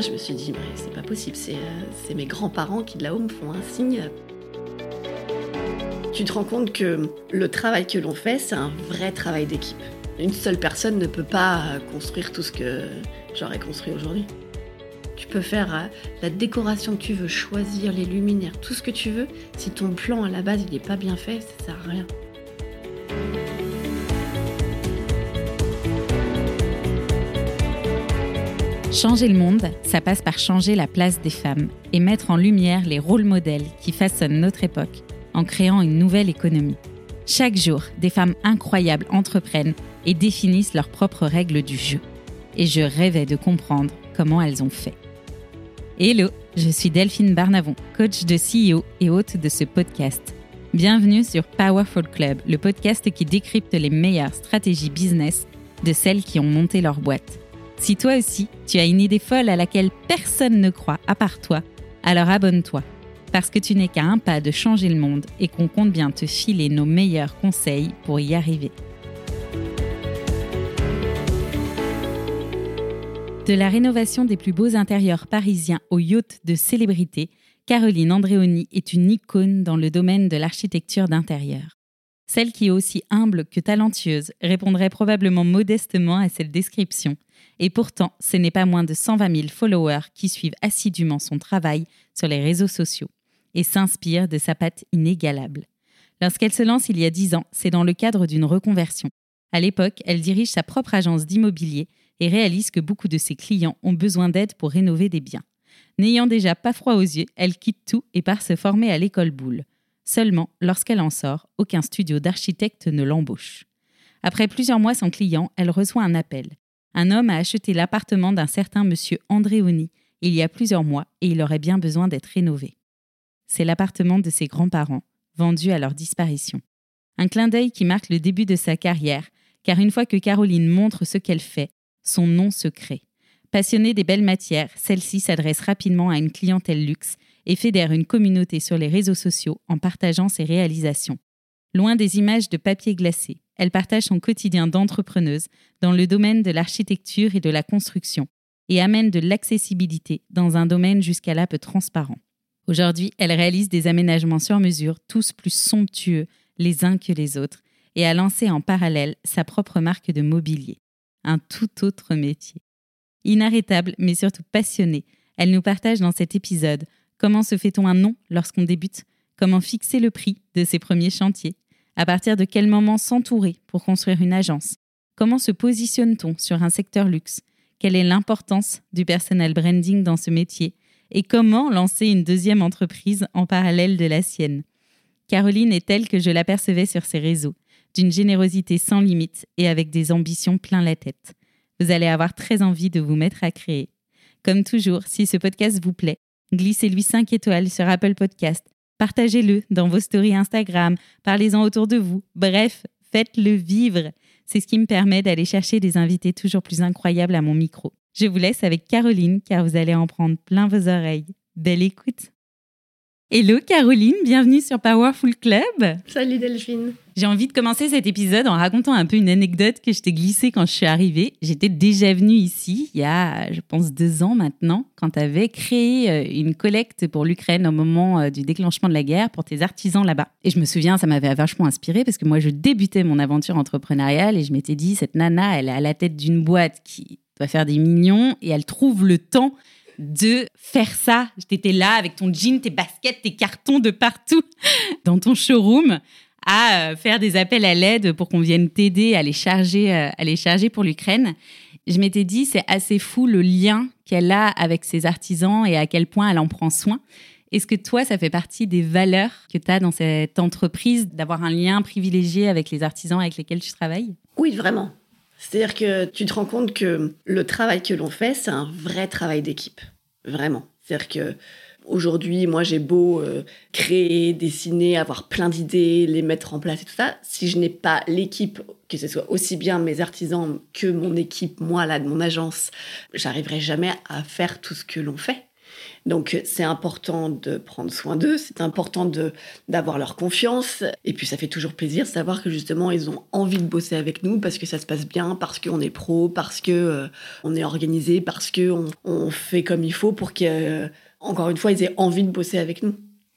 je me suis dit, mais c'est pas possible, c'est euh, mes grands-parents qui de là-haut me font un signe. Tu te rends compte que le travail que l'on fait, c'est un vrai travail d'équipe. Une seule personne ne peut pas construire tout ce que j'aurais construit aujourd'hui. Tu peux faire euh, la décoration que tu veux, choisir les luminaires, tout ce que tu veux. Si ton plan à la base il n'est pas bien fait, ça sert à rien. Changer le monde, ça passe par changer la place des femmes et mettre en lumière les rôles modèles qui façonnent notre époque en créant une nouvelle économie. Chaque jour, des femmes incroyables entreprennent et définissent leurs propres règles du jeu. Et je rêvais de comprendre comment elles ont fait. Hello, je suis Delphine Barnavon, coach de CEO et hôte de ce podcast. Bienvenue sur Powerful Club, le podcast qui décrypte les meilleures stratégies business de celles qui ont monté leur boîte. Si toi aussi, tu as une idée folle à laquelle personne ne croit à part toi, alors abonne-toi, parce que tu n'es qu'à un pas de changer le monde et qu'on compte bien te filer nos meilleurs conseils pour y arriver. De la rénovation des plus beaux intérieurs parisiens aux yachts de célébrités, Caroline Andréoni est une icône dans le domaine de l'architecture d'intérieur. Celle qui est aussi humble que talentueuse répondrait probablement modestement à cette description, et pourtant, ce n'est pas moins de 120 000 followers qui suivent assidûment son travail sur les réseaux sociaux et s'inspirent de sa patte inégalable. Lorsqu'elle se lance il y a 10 ans, c'est dans le cadre d'une reconversion. À l'époque, elle dirige sa propre agence d'immobilier et réalise que beaucoup de ses clients ont besoin d'aide pour rénover des biens. N'ayant déjà pas froid aux yeux, elle quitte tout et part se former à l'école Boulle. Seulement, lorsqu'elle en sort, aucun studio d'architecte ne l'embauche. Après plusieurs mois sans client, elle reçoit un appel un homme a acheté l'appartement d'un certain monsieur Andréoni il y a plusieurs mois et il aurait bien besoin d'être rénové. C'est l'appartement de ses grands-parents, vendu à leur disparition. Un clin d'œil qui marque le début de sa carrière, car une fois que Caroline montre ce qu'elle fait, son nom se crée. Passionnée des belles matières, celle-ci s'adresse rapidement à une clientèle luxe et fédère une communauté sur les réseaux sociaux en partageant ses réalisations. Loin des images de papier glacé, elle partage son quotidien d'entrepreneuse dans le domaine de l'architecture et de la construction et amène de l'accessibilité dans un domaine jusqu'à peu transparent. Aujourd'hui, elle réalise des aménagements sur mesure, tous plus somptueux les uns que les autres, et a lancé en parallèle sa propre marque de mobilier, un tout autre métier. Inarrêtable, mais surtout passionnée, elle nous partage dans cet épisode comment se fait-on un nom lorsqu'on débute, comment fixer le prix de ses premiers chantiers, à partir de quel moment s'entourer pour construire une agence? Comment se positionne-t-on sur un secteur luxe? Quelle est l'importance du personal branding dans ce métier? Et comment lancer une deuxième entreprise en parallèle de la sienne? Caroline est telle que je l'apercevais sur ses réseaux, d'une générosité sans limite et avec des ambitions plein la tête. Vous allez avoir très envie de vous mettre à créer. Comme toujours, si ce podcast vous plaît, glissez-lui 5 étoiles sur Apple Podcast Partagez-le dans vos stories Instagram, parlez-en autour de vous. Bref, faites-le vivre. C'est ce qui me permet d'aller chercher des invités toujours plus incroyables à mon micro. Je vous laisse avec Caroline car vous allez en prendre plein vos oreilles. Belle écoute. Hello Caroline, bienvenue sur Powerful Club. Salut Delphine. J'ai envie de commencer cet épisode en racontant un peu une anecdote que je t'ai glissée quand je suis arrivée. J'étais déjà venue ici il y a, je pense, deux ans maintenant, quand tu avais créé euh, une collecte pour l'Ukraine au moment euh, du déclenchement de la guerre pour tes artisans là-bas. Et je me souviens, ça m'avait vachement inspiré parce que moi, je débutais mon aventure entrepreneuriale et je m'étais dit, cette nana, elle est à la tête d'une boîte qui doit faire des millions et elle trouve le temps de faire ça. J'étais là avec ton jean, tes baskets, tes cartons de partout dans ton showroom à euh, faire des appels à l'aide pour qu'on vienne t'aider à les charger, euh, à les charger pour l'Ukraine. Je m'étais dit, c'est assez fou le lien qu'elle a avec ses artisans et à quel point elle en prend soin. Est-ce que toi, ça fait partie des valeurs que tu as dans cette entreprise, d'avoir un lien privilégié avec les artisans avec lesquels tu travailles? Oui, vraiment. C'est-à-dire que tu te rends compte que le travail que l'on fait, c'est un vrai travail d'équipe. Vraiment. C'est-à-dire que Aujourd'hui, moi, j'ai beau euh, créer, dessiner, avoir plein d'idées, les mettre en place et tout ça. Si je n'ai pas l'équipe, que ce soit aussi bien mes artisans que mon équipe, moi, là, de mon agence, j'arriverai jamais à faire tout ce que l'on fait. Donc c'est important de prendre soin d'eux, c'est important d'avoir leur confiance et puis ça fait toujours plaisir de savoir que justement ils ont envie de bosser avec nous parce que ça se passe bien, parce qu'on est pro, parce que euh, est organisé, parce que on, fait comme il faut pour que euh, encore une fois ils aient envie de bosser avec nous.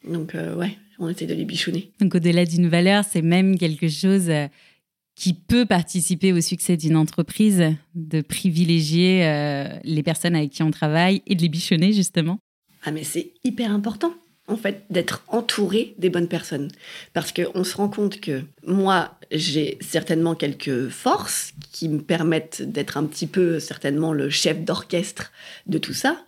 Donc euh, ouais, on essaie de les bichonner. Donc au-delà d'une valeur, c'est même quelque chose qui peut participer au succès d'une entreprise, de privilégier les personnes avec qui on travaille et de les bichonner justement ah mais c'est hyper important en fait d'être entouré des bonnes personnes. Parce qu'on se rend compte que moi j'ai certainement quelques forces qui me permettent d'être un petit peu certainement le chef d'orchestre de tout ça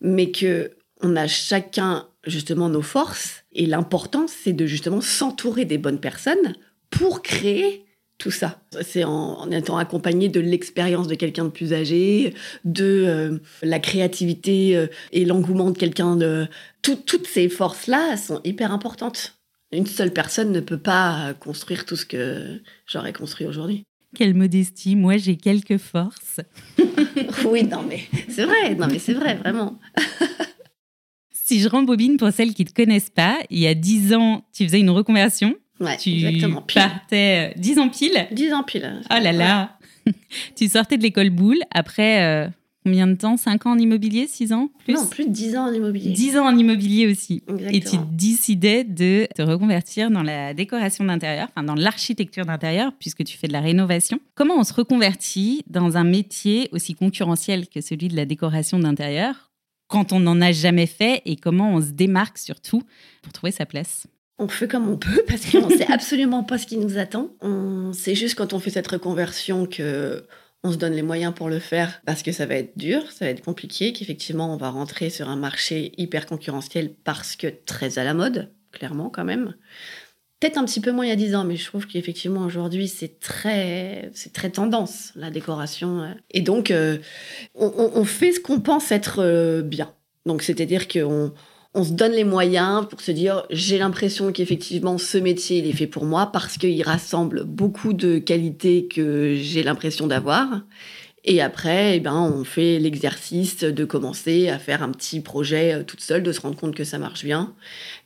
mais que on a chacun justement nos forces et l'important c'est de justement s'entourer des bonnes personnes pour créer tout ça. C'est en, étant accompagné de l'expérience de quelqu'un de plus âgé, de euh, la créativité euh, et l'engouement de quelqu'un de... toutes ces forces-là sont hyper importantes. Une seule personne ne peut pas construire tout ce que j'aurais construit aujourd'hui. Quelle modestie, moi j'ai quelques forces. oui, non mais c'est vrai, non mais c'est vrai, vraiment. si je rembobine pour celles qui ne te connaissent pas, il y a dix ans, tu faisais une reconversion? Ouais, tu exactement. partais 10 euh, ans pile 10 ans pile. Oh là là Tu sortais de l'école boule après euh, combien de temps? 5 ans en immobilier 6 ans plus? Non, plus de 10 ans en immobilier. 10 ans en immobilier aussi. Exactement. Et tu décidais de te reconvertir dans la décoration d'intérieur, enfin dans l'architecture d'intérieur, puisque tu fais de la rénovation. Comment on se reconvertit dans un métier aussi concurrentiel que celui de la décoration d'intérieur quand on n'en a jamais fait et comment on se démarque surtout pour trouver sa place? On fait comme on peut parce qu'on ne sait absolument pas ce qui nous attend. On sait juste quand on fait cette reconversion que on se donne les moyens pour le faire parce que ça va être dur, ça va être compliqué, qu'effectivement on va rentrer sur un marché hyper concurrentiel parce que très à la mode, clairement quand même. Peut-être un petit peu moins il y a dix ans, mais je trouve qu'effectivement aujourd'hui c'est très, c'est très tendance la décoration. Et donc euh, on, fait ce qu'on pense être euh, bien. Donc c'est-à-dire qu'on on se donne les moyens pour se dire j'ai l'impression qu'effectivement ce métier il est fait pour moi parce qu'il rassemble beaucoup de qualités que j'ai l'impression d'avoir. Et après, eh ben, on fait l'exercice de commencer à faire un petit projet euh, toute seule, de se rendre compte que ça marche bien,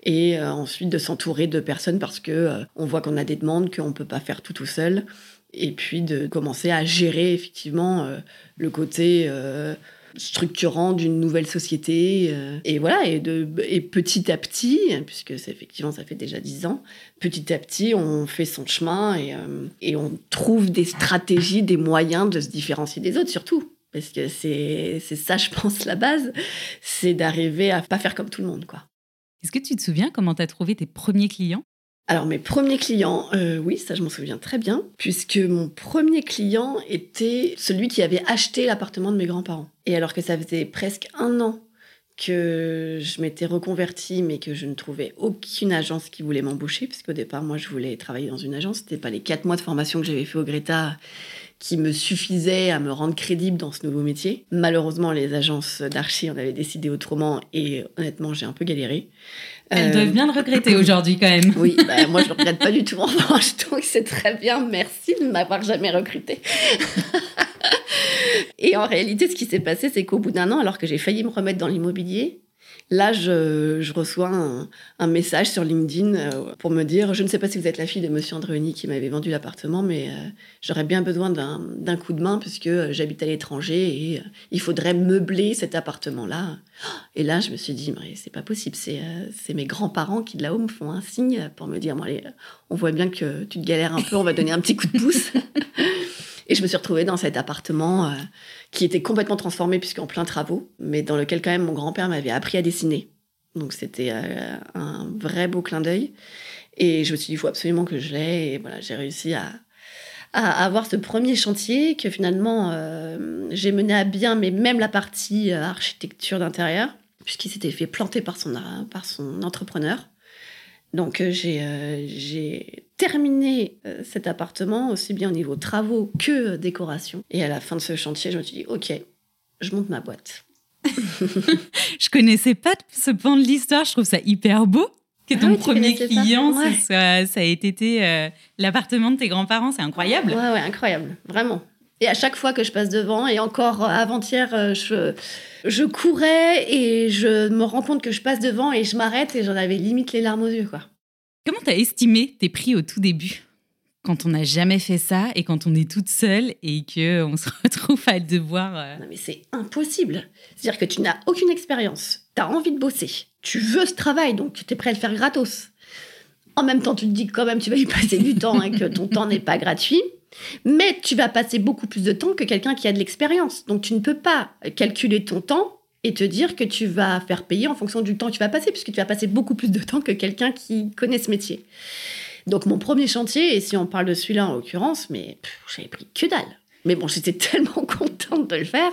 et euh, ensuite de s'entourer de personnes parce que euh, on voit qu'on a des demandes qu'on peut pas faire tout tout seul, et puis de commencer à gérer effectivement le côté structurant d'une nouvelle société. Euh, et voilà, et, de, et petit à petit, puisque c'est effectivement ça fait déjà dix ans, petit à petit on fait son chemin et, euh, et on trouve des stratégies, des moyens de se différencier des autres surtout. Parce que c'est ça, je pense, la base, c'est d'arriver à pas faire comme tout le monde, quoi. Est-ce que tu te souviens comment tu as trouvé tes premiers clients? Alors mes premiers clients, euh, oui, ça je m'en souviens très bien, puisque mon premier client était celui qui avait acheté l'appartement de mes grands-parents. Et alors que ça faisait presque un an que je m'étais reconvertie, mais que je ne trouvais aucune agence qui voulait m'embaucher, puisqu'au départ, moi, je voulais travailler dans une agence. C'était pas les quatre mois de formation que j'avais fait au Greta qui me suffisaient à me rendre crédible dans ce nouveau métier. Malheureusement, les agences d'archi en avaient décidé autrement, et honnêtement, j'ai un peu galéré. Elles doivent bien le regretter aujourd'hui quand même. Oui, bah, moi je le regrette pas du tout en revanche, donc c'est très bien. Merci de m'avoir jamais recruté. Et en réalité, ce qui s'est passé, c'est qu'au bout d'un an, alors que j'ai failli me remettre dans l'immobilier, Là, je, reçois un, message sur LinkedIn euh, pour me dire Je ne sais pas si vous êtes la fille de monsieur Andréoni qui m'avait vendu l'appartement, mais euh, j'aurais bien besoin d'un coup de main puisque euh, j'habite à l'étranger et il faudrait meubler cet appartement-là. Et là, je me suis dit Mais c'est pas possible, c'est mes grands-parents qui de là-haut me font un signe pour me dire on voit bien que tu te galères un peu, on va donner un petit coup de pouce. Et je me suis retrouvée dans cet appartement euh, qui était complètement transformé puisqu'en plein travaux, mais dans lequel quand même mon grand-père m'avait appris à dessiner. Donc c'était euh, un vrai beau clin d'œil. Et je me suis dit, il faut absolument que je l'aie. Et voilà, j'ai réussi à, à, avoir ce premier chantier que finalement euh, j'ai mené à bien, mais même la partie architecture d'intérieur, puisqu'il s'était fait planter par son, par son entrepreneur. Donc euh, euh, j'ai terminé euh, cet appartement aussi bien au niveau travaux que décoration. Et à la fin de ce chantier, je me suis dit, ok, je monte ma boîte. je connaissais pas ce pan de l'histoire, je trouve ça hyper beau que ton ah premier client, ça, ça, ait été l'appartement de tes grands-parents, c'est incroyable. Ouais, ouais, incroyable, vraiment. Et à chaque fois que je passe devant, et encore avant-hier, je, je courais et je me rends compte que je passe devant et je m'arrête et j'en avais limite les larmes aux yeux. Quoi. Comment t'as estimé tes prix au tout début quand on n'a jamais fait ça et quand on est toute seule et que on se retrouve à devoir. Euh, non mais c'est impossible. C'est-à-dire que tu n'as aucune expérience, tu as envie de bosser, tu veux ce travail donc tu es prêt à le faire gratos. En même temps, tu te dis que quand même tu vas y passer du temps et que ton temps n'est pas gratuit. Mais tu vas passer beaucoup plus de temps que quelqu'un qui a de l'expérience. Donc tu ne peux pas calculer ton temps et te dire que tu vas faire payer en fonction du temps que tu vas passer, puisque tu vas passer beaucoup plus de temps que quelqu'un qui connaît ce métier. Donc mon premier chantier, et si on parle de celui-là en l'occurrence, mais j'avais pris que dalle. Mais bon, j'étais tellement contente de le faire,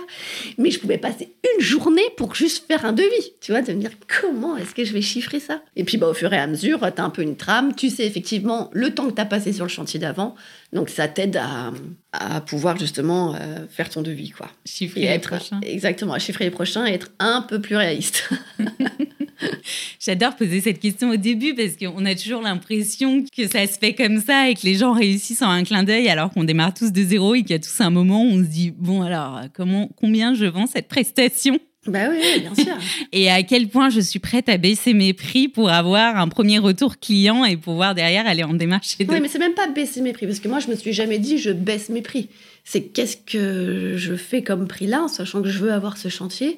mais je pouvais passer une journée pour juste faire un devis, tu vois, de me dire comment est-ce que je vais chiffrer ça? Et puis bah, au fur et à mesure, tu as un peu une trame, tu sais effectivement le temps que tu as passé sur le chantier d'avant, donc ça t'aide à, pouvoir justement euh, faire ton devis, quoi. Chiffrer les prochains. Exactement, à chiffrer les prochains et être un peu plus réaliste. J'adore poser cette question au début parce qu'on a toujours l'impression que ça se fait comme ça et que les gens réussissent en un clin d'œil alors qu'on démarre tous de zéro et qu'il y a tous un moment où on se dit bon alors comment combien je vends cette prestation? Bah oui, bien sûr. et à quel point je suis prête à baisser mes prix pour avoir un premier retour client et pouvoir derrière aller en démarche Oui, mais c'est même pas baisser mes prix parce que moi je me suis jamais dit je baisse mes prix. C'est qu'est-ce que je fais comme prix là, en sachant que je veux avoir ce chantier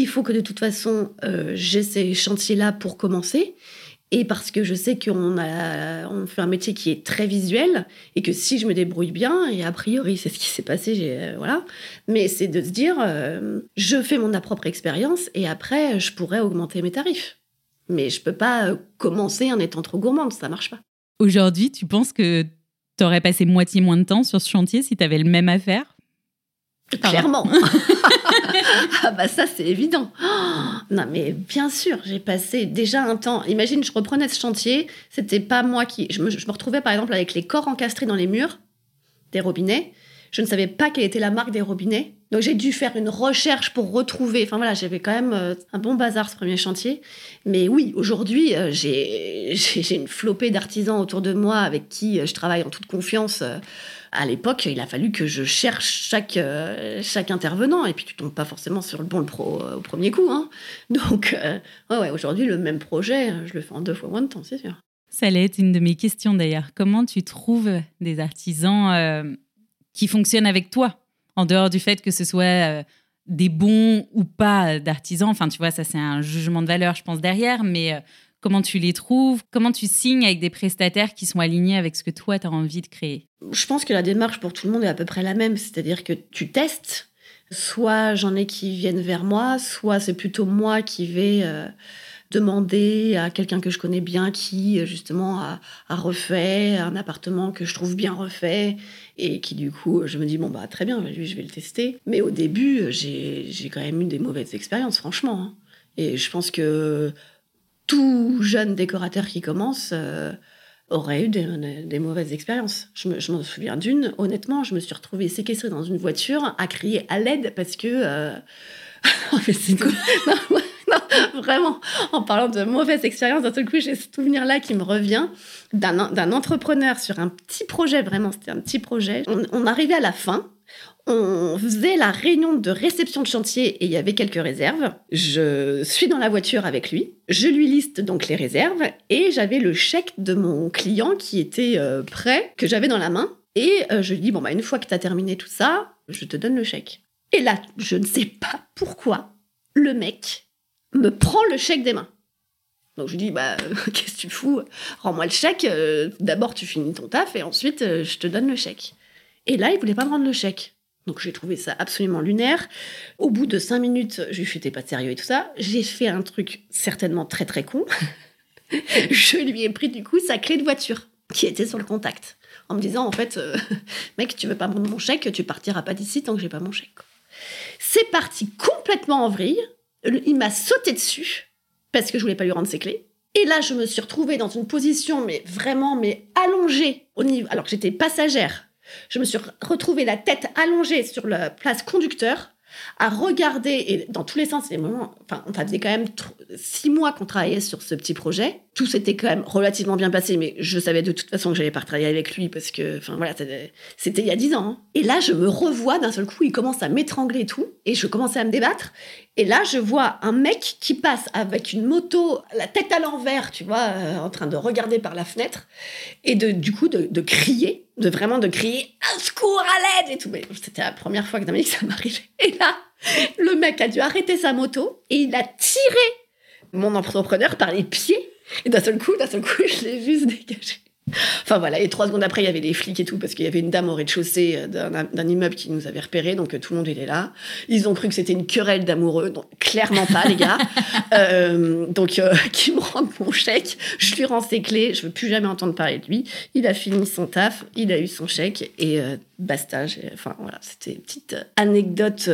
il faut que de toute façon, euh, j'ai ces chantiers-là pour commencer. Et parce que je sais qu'on a, on fait un métier qui est très visuel et que si je me débrouille bien, et a priori c'est ce qui s'est passé, euh, voilà. Mais c'est de se dire, euh, je fais mon propre expérience et après je pourrais augmenter mes tarifs. Mais je peux pas commencer en étant trop gourmande, ça marche pas. Aujourd'hui, tu penses que tu aurais passé moitié moins de temps sur ce chantier si tu avais le même affaire? Clairement. ah bah ça c'est évident. non mais bien sûr, j'ai passé déjà un temps. Imagine, je reprenais ce chantier, c'était pas moi qui. Je me, je me, retrouvais par exemple avec les corps encastrés dans les murs des robinets. Je ne savais pas quelle était la marque des robinets. Donc j'ai dû faire une recherche pour retrouver. Enfin voilà, j'avais quand même euh, un bon bazar ce premier chantier. Mais oui, aujourd'hui, euh, j'ai une flopée d'artisans autour de moi avec qui euh, je travaille en toute confiance à l'époque, il a fallu que je cherche chaque, euh, chaque intervenant, et puis tu tombes pas forcément sur le bon pro, euh, au premier coup. Hein. Donc, euh, ouais, aujourd'hui, le même projet, je le fais en deux fois moins de temps, c'est sûr. Ça allait être une de mes questions d'ailleurs. Comment tu trouves des artisans qui fonctionnent avec toi, en dehors du fait que ce soit des bons ou pas d'artisans? Enfin, tu vois, ça c'est un jugement de valeur, je pense, derrière, mais Comment tu les trouves? Comment tu signes avec des prestataires qui sont alignés avec ce que toi, tu as envie de créer? Je pense que la démarche pour tout le monde est à peu près la même. C'est-à-dire que tu testes. Soit j'en ai qui viennent vers moi, soit c'est plutôt moi qui vais euh, demander à quelqu'un que je connais bien qui, justement, a, refait un appartement que je trouve bien refait et qui, du coup, je me dis, bon, bah très bien, lui, je vais le tester. Mais au début, j'ai quand même eu des mauvaises expériences, franchement. Hein. Et je pense que tout jeune décorateur qui commence euh, aurait eu des, mauvaises expériences. Je m'en souviens d'une, honnêtement, je me suis retrouvée séquestrée dans une voiture à crier à l'aide parce que... Euh, non, vraiment, en parlant de mauvaise expérience, d'un seul coup, j'ai ce souvenir-là qui me revient d'un entrepreneur sur un petit projet, vraiment, c'était un petit projet. on arrivait à la fin, on faisait la réunion de réception de chantier et il y avait quelques réserves. Je suis dans la voiture avec lui. Je lui liste donc les réserves et j'avais le chèque de mon client qui était euh, prêt, que j'avais dans la main. Et euh, je lui dis, bon, bah, une fois que tu as terminé tout ça, je te donne le chèque. Et là, je ne sais pas pourquoi, le mec me prend le chèque des mains. Donc je lui dis, bah, qu'est-ce que tu fous? Rends-moi le chèque. Euh, d'abord, tu finis ton taf et ensuite, je te donne le chèque. Et là, il voulait pas me rendre le chèque. Donc j'ai trouvé ça absolument lunaire. Au bout de cinq minutes, je lui ai fait pas sérieux et tout ça. J'ai fait un truc certainement très très con. je lui ai pris du coup sa clé de voiture qui était sur le contact en me disant en fait euh, mec tu veux pas prendre mon chèque tu partiras pas d'ici tant que j'ai pas mon chèque c'est parti complètement en vrille il m'a sauté dessus parce que je voulais pas lui rendre ses clés et là je me suis retrouvée dans une position mais vraiment mais allongée au niveau alors que j'étais passagère je me suis retrouvée la tête allongée sur la place conducteur, à regarder, et dans tous les sens, c'est moments, enfin, on faisait quand même six mois qu'on travaillait sur ce petit projet. Tout s'était quand même relativement bien passé, mais je savais de toute façon que j'allais pas travailler avec lui parce que, enfin voilà, c'était il y a dix ans. Hein. Et là, je me revois d'un seul coup, il commence à m'étrangler tout, et je commençais à me débattre. Et là, je vois un mec qui passe avec une moto, la tête à l'envers, tu vois, euh, en train de regarder par la fenêtre, et de, du coup de, de crier, de vraiment de crier un secours à l'aide et tout. Mais c'était la première fois que ça m'arrivait. Et là, le mec a dû arrêter sa moto et il a tiré mon entrepreneur par les pieds. Et d'un seul coup, d'un seul coup, je l'ai vu se dégager. Enfin voilà, et trois secondes après, il y avait des flics et tout, parce qu'il y avait une dame au rez-de-chaussée euh, d'un immeuble qui nous avait repéré, donc euh, tout le monde était là. Ils ont cru que c'était une querelle d'amoureux, donc clairement pas, les gars. Euh, donc, qui me rend mon chèque, je lui rends ses clés, je veux plus jamais entendre parler de lui. Il a fini son taf, il a eu son chèque, et basta. Enfin voilà, c'était une petite anecdote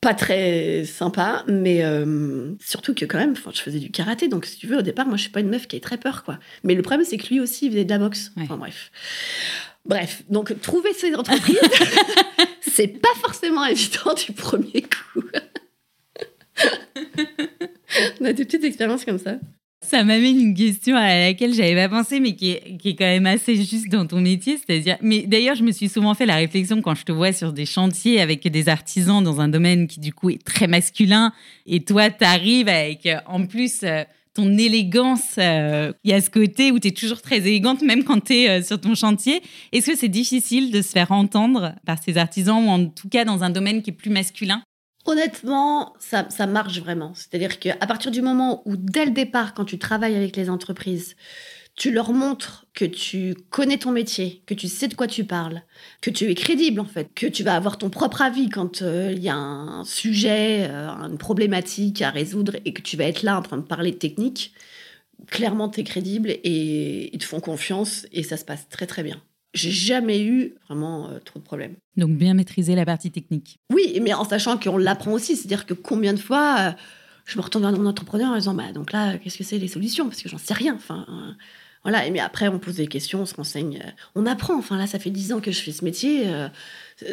pas très sympa, mais euh, surtout que quand même, je faisais du karaté, donc si tu veux, au départ, moi, je suis pas une meuf qui a très peur, quoi. Mais le problème, c'est que lui aussi, il faisait de la boxe. Enfin bref. Bref, donc trouver ces entreprises, c'est pas forcément évident du premier coup. On a des petites expériences comme ça. Ça m'amène une question à laquelle j'avais pas pensé, mais qui est, qui est, quand même assez juste dans ton métier. C'est-à-dire, mais d'ailleurs, je me suis souvent fait la réflexion quand je te vois sur des chantiers avec des artisans dans un domaine qui, du coup, est très masculin. Et toi, tu arrives avec, euh, en plus, euh, ton élégance. Euh, il y a ce côté où tu es toujours très élégante, même quand tu es sur ton chantier. Est-ce que c'est difficile de se faire entendre par ces artisans, ou en tout cas dans un domaine qui est plus masculin? Honnêtement, ça, marche vraiment. C'est-à-dire qu'à partir du moment où, dès le départ, quand tu travailles avec les entreprises, tu leur montres que tu connais ton métier, que tu sais de quoi tu parles, que tu es crédible en fait, que tu vas avoir ton propre avis quand euh, il y a un sujet, euh, une problématique à résoudre et que tu vas être là en train de parler de technique, clairement tu es crédible et ils te font confiance et ça se passe très très bien j'ai jamais eu vraiment euh, trop de problèmes. Donc bien maîtriser la partie technique. Oui, mais en sachant qu'on l'apprend aussi. C'est-à-dire que combien de fois euh, je me retourne vers mon entrepreneur en disant bah, donc là, qu'est-ce que c'est les solutions? Parce que j'en sais rien. Enfin, euh, voilà. Mais après, on pose des questions, on se renseigne, on apprend. Enfin là, ça fait dix ans que je fais ce métier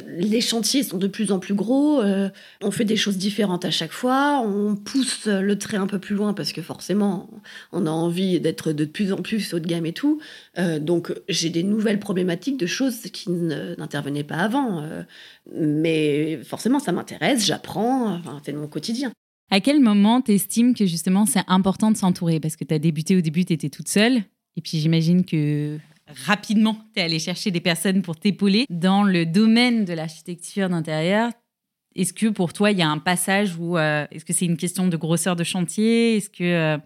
les chantiers sont de plus en plus gros, euh, on fait des choses différentes à chaque fois, on pousse le trait un peu plus loin parce que forcément, on a envie d'être de plus en plus haut de gamme et tout. Euh, donc, j'ai des nouvelles problématiques de choses qui n'intervenaient pas avant. Euh, mais forcément, ça m'intéresse, j'apprends, c'est mon quotidien. À quel moment t'estimes que justement c'est important de s'entourer? Parce que tu as débuté au début, tu étais toute seule. Et puis j'imagine que rapidement, tu es allé chercher des personnes pour t'épauler. Dans le domaine de l'architecture d'intérieur, est-ce que pour toi, il y a un passage où euh, est-ce que c'est une question de grosseur de chantier? Est-ce que euh,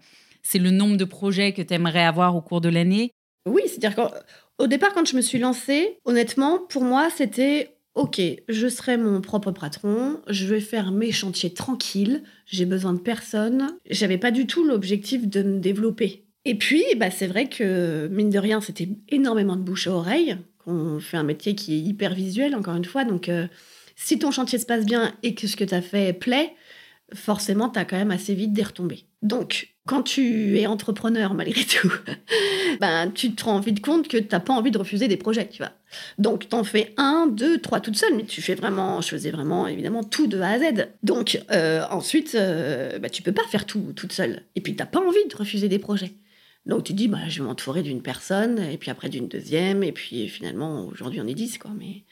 c'est le nombre de projets que tu aimerais avoir au cours de l'année? Oui, c'est-à-dire qu'au départ, quand je me suis lancée, honnêtement, pour moi, c'était OK, je serai mon propre patron, je vais faire mes chantiers tranquilles, j'ai besoin de personne. J'avais pas du tout l'objectif de me développer. Et puis, bah, c'est vrai que, mine de rien, c'était énormément de bouche à oreille. On fait un métier qui est hyper visuel, encore une fois. Donc, euh, si ton chantier se passe bien et que ce que tu as fait plaît, forcément, tu as quand même assez vite des retombées. Donc, quand tu es entrepreneur, malgré tout, ben, tu te rends vite compte que tu n'as pas envie de refuser des projets, tu vois. Donc, tu en fais un, deux, trois toute seule, mais tu fais vraiment, je faisais vraiment, évidemment, tout de A à Z. Donc, euh, ensuite, euh, bah, tu peux pas faire tout toute seule. Et puis, tu n'as pas envie de refuser des projets. Donc tu dis, bah, je vais m'entourer d'une personne, et puis après d'une deuxième, et puis finalement, aujourd'hui, on est dix, quoi. Mais...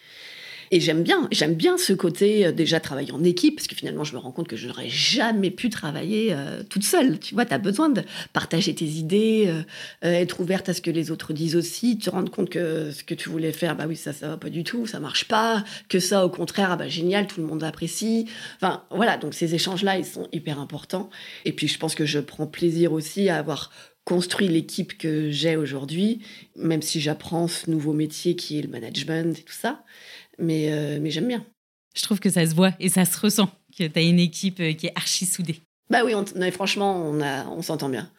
Et j'aime bien, j'aime bien ce côté euh, déjà travailler en équipe, parce que finalement, je me rends compte que je n'aurais jamais pu travailler euh, toute seule. Tu vois, tu as besoin de partager tes idées, euh, être ouverte à ce que les autres disent aussi, te rendre compte que ce que tu voulais faire, bah oui, ça, ça va pas du tout, ça marche pas, que ça, au contraire, ah bah génial, tout le monde apprécie. Enfin, voilà, donc ces échanges-là, ils sont hyper importants. Et puis, je pense que je prends plaisir aussi à avoir construit l'équipe que j'ai aujourd'hui, même si j'apprends ce nouveau métier qui est le management et tout ça. Mais, euh, mais j'aime bien. Je trouve que ça se voit et ça se ressent, que tu as une équipe euh, qui est archi soudée. Bah oui, on, franchement, on, on s'entend bien.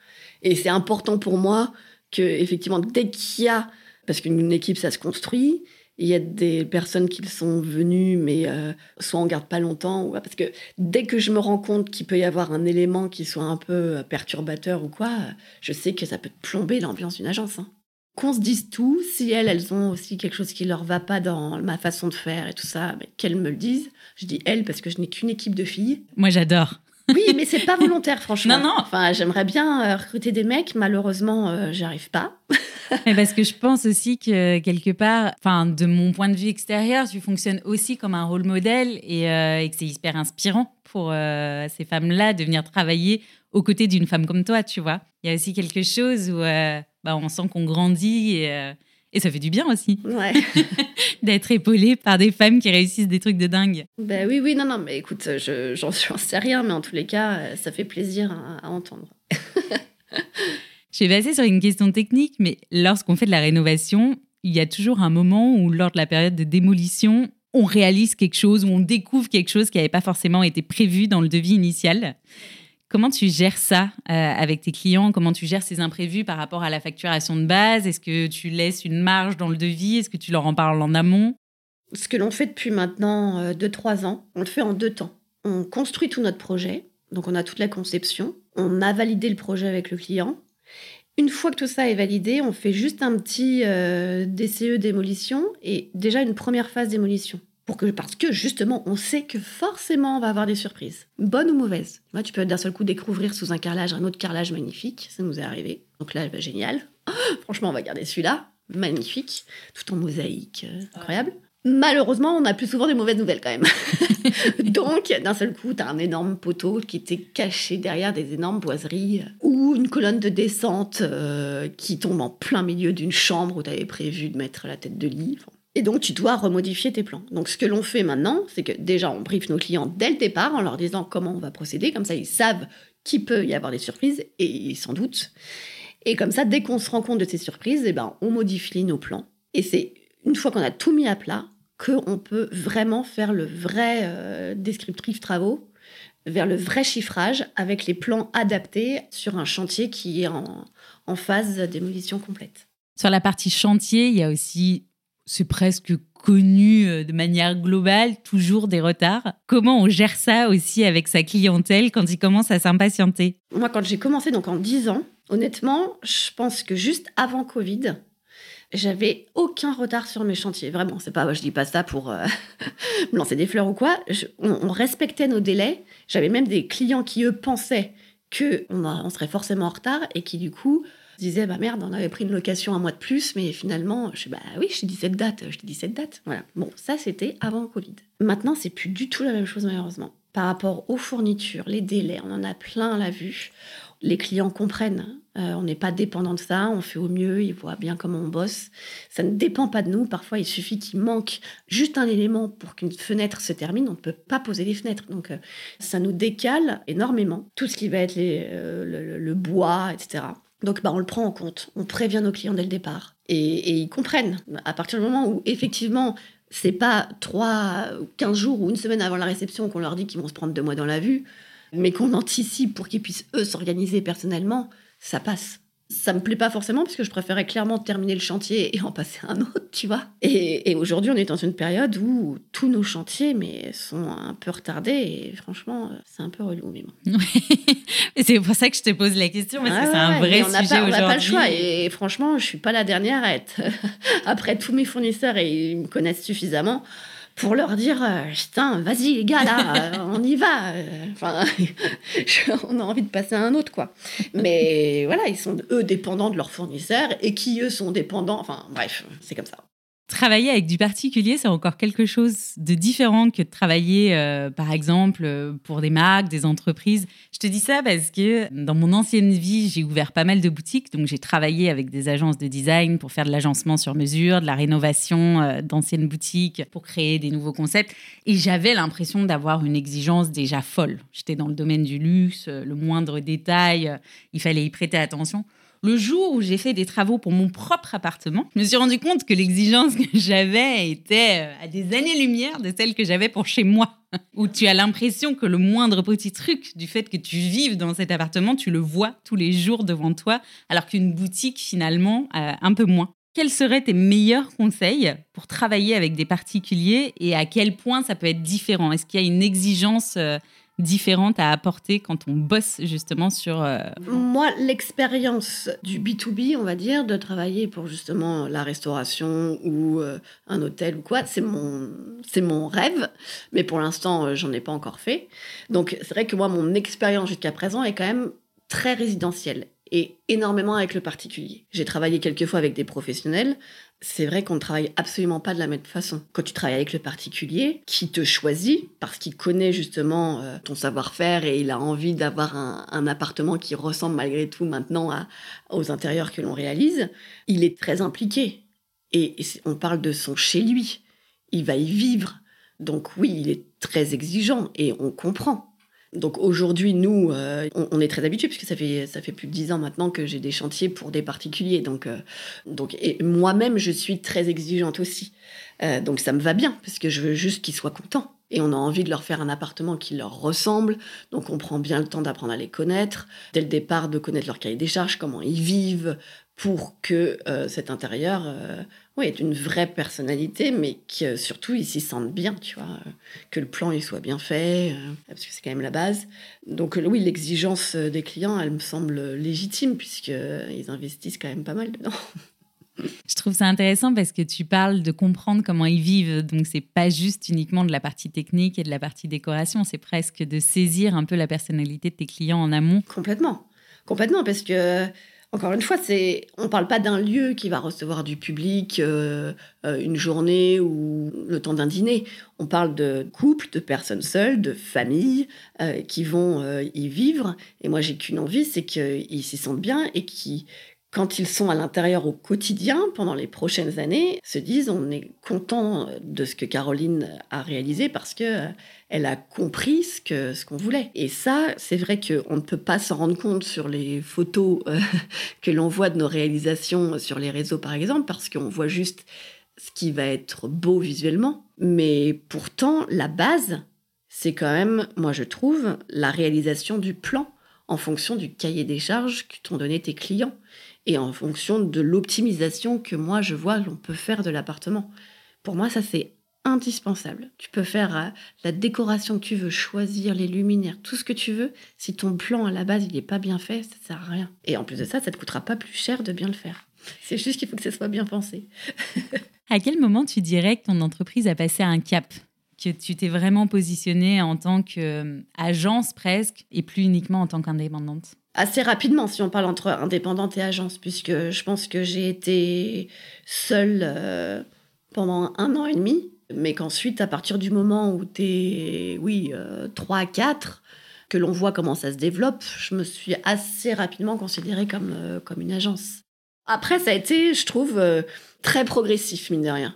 Et c'est important pour moi que, effectivement, dès qu'il y a, parce qu'une équipe, ça se construit, il y a des personnes qui sont venues, mais euh, soit on garde pas longtemps, ou, parce que dès que je me rends compte qu'il peut y avoir un élément qui soit un peu euh, perturbateur ou quoi, je sais que ça peut plomber l'ambiance d'une agence. Hein. qu'on se dise tout. Si elles, elles ont aussi quelque chose qui leur va pas dans ma façon de faire et tout ça, mais qu'elles me le disent. Je dis elles parce que je n'ai qu'une équipe de filles. Moi, j'adore. Oui, mais c'est pas volontaire, franchement. Non, non. Enfin, j'aimerais bien euh, recruter des mecs. Malheureusement, euh, j'arrive pas. mais parce que je pense aussi que quelque part, enfin, de mon point de vue extérieur, tu fonctionnes aussi comme un rôle modèle et, euh, et que c'est hyper inspirant pour ces femmes-là de venir travailler aux côtés d'une femme comme toi, tu vois. Il y a aussi quelque chose où bah, on sent qu'on grandit et, et ça fait du bien aussi. Ouais. D'être épaulé par des femmes qui réussissent des trucs de dingue. Ben oui, oui, non, non, mais écoute, je, j'en, sais rien, mais en tous les cas, ça fait plaisir à, entendre. je vais passer sur une question technique, mais lorsqu'on fait de la rénovation, il y a toujours un moment où, lors de la période de démolition, on réalise quelque chose, ou on découvre quelque chose qui n'avait pas forcément été prévu dans le devis initial. Comment tu gères ça euh, avec tes clients? Comment tu gères ces imprévus par rapport à la facturation de base? Est-ce que tu laisses une marge dans le devis? Est-ce que tu leur en parles en amont? Ce que l'on fait depuis maintenant 2-3 euh, ans, on le fait en deux temps. On construit tout notre projet, donc on a toute la conception, on a validé le projet avec le client. Une fois que tout ça est validé, on fait juste un petit euh, DCE démolition et déjà une première phase démolition parce que justement, on sait que forcément, on va avoir des surprises, bonnes ou mauvaises. tu peux d'un seul coup découvrir sous un carrelage un autre carrelage magnifique, ça nous est arrivé. Donc là, bah, génial. franchement, on va garder celui-là, magnifique, tout en mosaïque, euh, incroyable. Malheureusement, on a plus souvent des mauvaises nouvelles quand même. Donc, d'un seul coup, tu as un énorme poteau qui était caché derrière des énormes boiseries ou une colonne de descente euh, qui tombe en plein milieu d'une chambre où tu avais prévu de mettre la tête de lit. Et donc, tu dois remodifier tes plans. Donc, ce que l'on fait maintenant, c'est que déjà, on briefe nos clients dès le départ en leur disant comment on va procéder. Comme ça, ils savent qu'il peut y avoir des surprises et s'en doutent. Et comme ça, dès qu'on se rend compte de ces surprises, eh ben, on modifie nos plans. Et c'est une fois qu'on a tout mis à plat qu'on peut vraiment faire le vrai euh, descriptif travaux vers le vrai chiffrage avec les plans adaptés sur un chantier qui est en, en phase démolition complète. Sur la partie chantier, il y a aussi c'est presque connu euh, de manière globale, toujours des retards. Comment on gère ça aussi avec sa clientèle quand il commence à s'impatienter? Moi, quand j'ai commencé, donc en 10 ans, honnêtement, je pense que juste avant Covid, j'avais aucun retard sur mes chantiers. Vraiment, c'est pas, je dis pas ça pour euh, me lancer des fleurs ou quoi. on, respectait nos délais. J'avais même des clients qui, eux, pensaient qu'on on serait forcément en retard et qui, du coup, disais, bah merde, on avait pris une location un mois de plus, mais finalement, je bah oui, je t'ai dit cette date, je t'ai dit cette date. Voilà. Bon, ça, c'était avant le Covid. Maintenant, c'est plus du tout la même chose, malheureusement. Par rapport aux fournitures, les délais, on en a plein la vue. Les clients comprennent. Euh, on n'est pas dépendant de ça, on fait au mieux, ils voient bien comment on bosse. Ça ne dépend pas de nous. Parfois, il suffit qu'il manque juste un élément pour qu'une fenêtre se termine. On ne peut pas poser les fenêtres. Donc, euh, ça nous décale énormément. Tout ce qui va être euh, le, bois, etc. Donc, bah, on le prend en compte. On prévient nos clients dès le départ. Et, ils comprennent. À partir du moment où, effectivement, c'est pas 3 ou 15 jours ou une semaine avant la réception qu'on leur dit qu'ils vont se prendre deux mois dans la vue, mais qu'on anticipe pour qu'ils puissent, eux, s'organiser personnellement, ça passe ça me plaît pas forcément parce que je préférais clairement terminer le chantier et en passer un autre, tu vois. Et, aujourd'hui, on est dans une période où tous nos chantiers mais, sont un peu retardés et franchement, c'est un peu relou. Mais bon. c'est pour ça que je te pose la question parce que c'est un vrai sujet aujourd'hui. On n'a pas le choix et franchement, je suis pas la dernière à être après tous mes fournisseurs et ils me connaissent suffisamment pour leur dire euh, putain vas-y les gars là euh, on y va enfin on a envie de passer à un autre quoi. Mais voilà ils sont eux dépendants de leurs fournisseurs et qui eux sont dépendants enfin bref c'est comme ça Travailler avec du particulier, c'est encore quelque chose de différent que de travailler, euh, par exemple, euh, pour des marques, des entreprises. Je te dis ça parce que dans mon ancienne vie, j'ai ouvert pas mal de boutiques. Donc, j'ai travaillé avec des agences de design pour faire de l'agencement sur mesure, de la rénovation euh, d'anciennes boutiques, pour créer des nouveaux concepts. Et j'avais l'impression d'avoir une exigence déjà folle. J'étais dans le domaine du luxe, le moindre détail, il fallait y prêter attention. Le jour où j'ai fait des travaux pour mon propre appartement, je me suis rendu compte que l'exigence que j'avais était euh, à des années-lumière de celle que j'avais pour chez moi. Où tu as l'impression que le moindre petit truc du fait que tu vives dans cet appartement, tu le vois tous les jours devant toi, alors qu'une boutique, finalement, un peu moins. Quels seraient tes meilleurs conseils pour travailler avec des particuliers et à quel point ça peut être différent? Est-ce qu'il y a une exigence euh, différentes à apporter quand on bosse justement sur... Euh, Moi, l'expérience du B2B, on va dire, de travailler pour justement la restauration ou euh, un hôtel ou quoi, c'est mon, c'est mon rêve. Mais pour l'instant, euh, j'en ai pas encore fait. Donc c'est vrai que moi, mon expérience jusqu'à présent est quand même très résidentielle et énormément avec le particulier. J'ai travaillé quelques fois avec des professionnels. C'est vrai qu'on ne travaille absolument pas de la même façon. Quand tu travailles avec le particulier, qui te choisit parce qu'il connaît justement euh, ton savoir-faire et il a envie d'avoir un, appartement qui ressemble malgré tout maintenant aux intérieurs que l'on réalise, il est très impliqué. et on parle de son chez lui. Il va y vivre. Donc oui, il est très exigeant et on comprend. Donc aujourd'hui, nous, euh, on, est très habitués puisque ça fait ça fait plus de dix ans maintenant que j'ai des chantiers pour des particuliers. Donc euh, donc et moi-même, je suis très exigeante aussi. Euh, donc ça me va bien parce que je veux juste qu'ils soient contents. Et on a envie de leur faire un appartement qui leur ressemble. Donc on prend bien le temps d'apprendre à les connaître, dès le départ de connaître leur cahier des charges, comment ils vivent, pour que cet intérieur oui, est une vraie personnalité, mais que surtout ils s'y sentent bien, tu vois, euh, que le plan il soit bien fait, euh, parce que c'est quand même la base. Donc euh, oui, l'exigence des clients, elle me semble légitime puisqu'ils investissent quand même pas mal dedans. Je trouve ça intéressant parce que tu parles de comprendre comment ils vivent. Donc, c'est pas juste uniquement de la partie technique et de la partie décoration, c'est presque de saisir un peu la personnalité de tes clients en amont. Complètement. Complètement, parce que encore une fois, c'est, on parle pas d'un lieu qui va recevoir du public euh, euh, une journée ou le temps d'un dîner. On parle de couples, de personnes seules, de familles euh, qui vont y vivre. Et moi, j'ai qu'une envie, c'est qu'ils s'y sentent bien et qu'ils quand ils sont à l'intérieur au quotidien pendant les prochaines années, se disent on est content de ce que Caroline a réalisé parce que euh, elle a compris ce que ce qu'on voulait. Et ça, c'est vrai qu'on ne peut pas s'en rendre compte sur les photos euh, que l'on voit de nos réalisations sur les réseaux par exemple parce qu'on voit juste ce qui va être beau visuellement, mais pourtant la base c'est quand même moi je trouve la réalisation du plan en fonction du cahier des charges que t'ont donné tes clients et en fonction de l'optimisation que moi je vois l'on peut faire de l'appartement. Pour moi, ça c'est indispensable. Tu peux faire euh, la décoration que tu veux, choisir les luminaires, tout ce que tu veux. Si ton plan à la base il n'est pas bien fait, ça sert à rien. Et en plus de ça, ça te coûtera pas plus cher de bien le faire. C'est juste qu'il faut que ça soit bien pensé. à quel moment tu dirais que ton entreprise a passé un cap? Que tu t'es vraiment positionnée en tant qu'agence presque et plus uniquement en tant qu'indépendante? Assez rapidement si on parle entre indépendante et agence, puisque je pense que j'ai été seule euh, pendant un an et demi, mais qu'ensuite, à partir du moment où tu es, oui, euh, 3 à 4, que l'on voit comment ça se développe, je me suis assez rapidement considérée comme, euh, comme une agence. Après, ça a été, je trouve, euh, très progressif, mine de rien.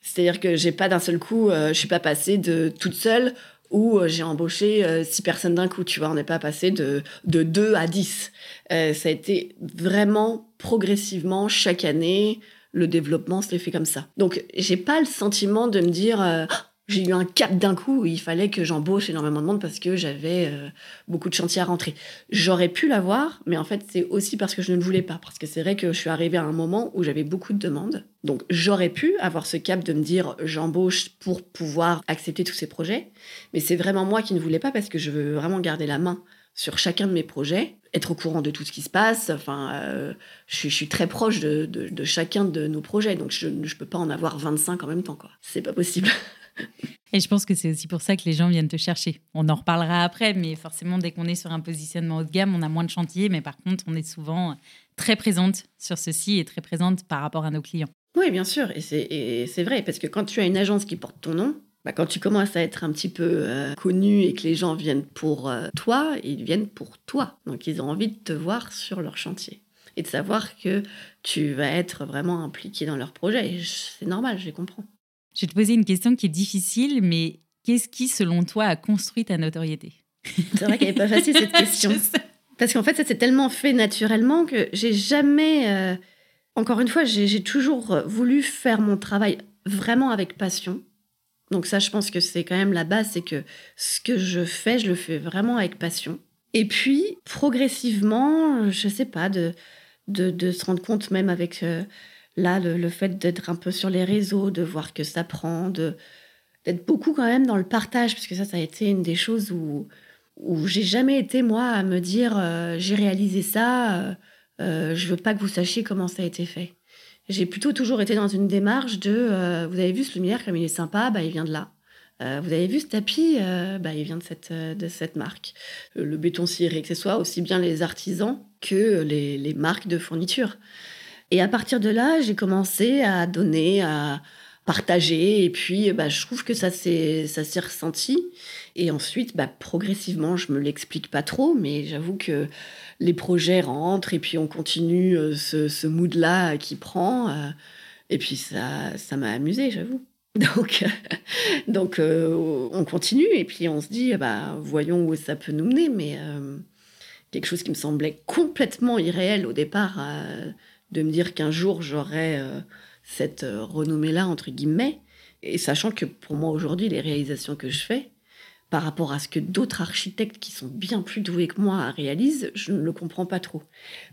C'est-à-dire que j'ai pas d'un seul coup, je suis pas passée de toute seule où euh, j'ai embauché euh, six personnes d'un coup, tu vois, on n'est pas passé de, de 2 à 10. Euh, ça a été vraiment progressivement, chaque année, le développement se fait comme ça. Donc, j'ai pas le sentiment de me dire, j'ai eu un cap d'un coup où il fallait que j'embauche énormément de monde parce que j'avais euh, beaucoup de chantiers à rentrer. J'aurais pu l'avoir, mais en fait, c'est aussi parce que je ne le voulais pas. Parce que c'est vrai que je suis arrivée à un moment où j'avais beaucoup de demandes. Donc, j'aurais pu avoir ce cap de me dire j'embauche pour pouvoir accepter tous ces projets. Mais c'est vraiment moi qui ne voulais pas parce que je veux vraiment garder la main sur chacun de mes projets, être au courant de tout ce qui se passe. Enfin, euh, je, suis, très proche de, chacun de nos projets, donc je ne peux pas en avoir 25 en même temps, quoi. C'est pas possible. Et je pense que c'est aussi pour ça que les gens viennent te chercher. On en reparlera après, mais forcément, dès qu'on est sur un positionnement haut de gamme, on a moins de chantiers, mais par contre, on est souvent très présente sur ceci et très présente par rapport à nos clients. Oui, bien sûr, et c'est vrai, parce que quand tu as une agence qui porte ton nom, bah, quand tu commences à être un petit peu euh, connu et que les gens viennent pour euh, toi, ils viennent pour toi. Donc ils ont envie de te voir sur leur chantier et de savoir que tu vas être vraiment impliqué dans leur projet. C'est normal, je comprends. Je vais te poser une question qui est difficile, mais qu'est-ce qui, selon toi, a construit ta notoriété? C'est vrai qu'elle n'est pas facile cette question. Parce qu'en fait, ça s'est tellement fait naturellement que j'ai jamais. Euh, encore une fois, j'ai toujours voulu faire mon travail vraiment avec passion. Donc ça, je pense que c'est quand même la base, c'est que ce que je fais, je le fais vraiment avec passion. Et puis, progressivement, je sais pas, de, de, se rendre compte même avec euh, là, le, fait d'être un peu sur les réseaux, de voir que ça prend, d'être beaucoup quand même dans le partage, parce que ça, ça a été une des choses où, j'ai jamais été, moi, à me dire euh, j'ai réalisé ça, euh, euh, je veux pas que vous sachiez comment ça a été fait. J'ai plutôt toujours été dans une démarche de vous avez vu ce lumière, comme il est sympa, bah, il vient de là. vous avez vu ce tapis, bah, il vient de cette, de cette marque. le béton ciré, que ce soit aussi bien les artisans que les, les marques de fourniture. Et à partir de là, j'ai commencé à donner, à, partager. Et puis, bah, je trouve que ça s'est, ressenti. Et ensuite, bah, progressivement, je me l'explique pas trop, mais j'avoue que les projets rentrent et puis on continue euh, ce, mood-là qui prend. Euh, et puis, ça, ça m'a amusé, j'avoue. Donc, donc euh, on continue et puis on se dit, bah, voyons où ça peut nous mener. Mais quelque chose qui me semblait complètement irréel au départ, de me dire qu'un jour j'aurais cette euh, renommée-là, entre guillemets, et sachant que pour moi aujourd'hui, les réalisations que je fais, par rapport à ce que d'autres architectes qui sont bien plus doués que moi réalisent, je ne le comprends pas trop.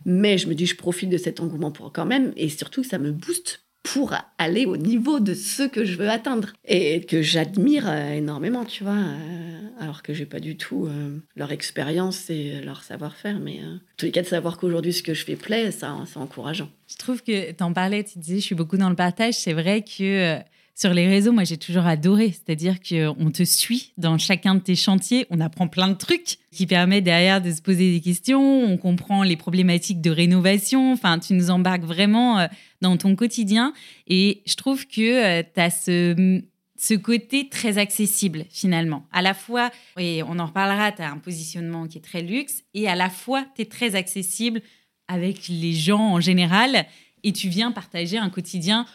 Mais je me dis, je profite de cet engouement pour quand même, et surtout, ça me booste pour aller au niveau de ce que je veux atteindre et que j'admire euh, énormément, tu vois, euh, alors que j'ai pas du tout euh, leur expérience et leur savoir-faire, mais en tous les cas de savoir qu'aujourd'hui ce que je fais plaît, ça, c'est encourageant. Je trouve que tu en parlais, tu disais, je suis beaucoup dans le partage. C'est vrai que sur les réseaux, moi, j'ai toujours adoré. C'est-à-dire qu'on te suit dans chacun de tes chantiers. On apprend plein de trucs qui permettent derrière de se poser des questions. On comprend les problématiques de rénovation. Enfin, tu nous embarques vraiment euh, dans ton quotidien. Et je trouve que euh, tu as ce, ce côté très accessible, finalement. À la fois, et on en reparlera, tu as un positionnement qui est très luxe. Et à la fois, tu es très accessible avec les gens en général. Et tu viens partager un quotidien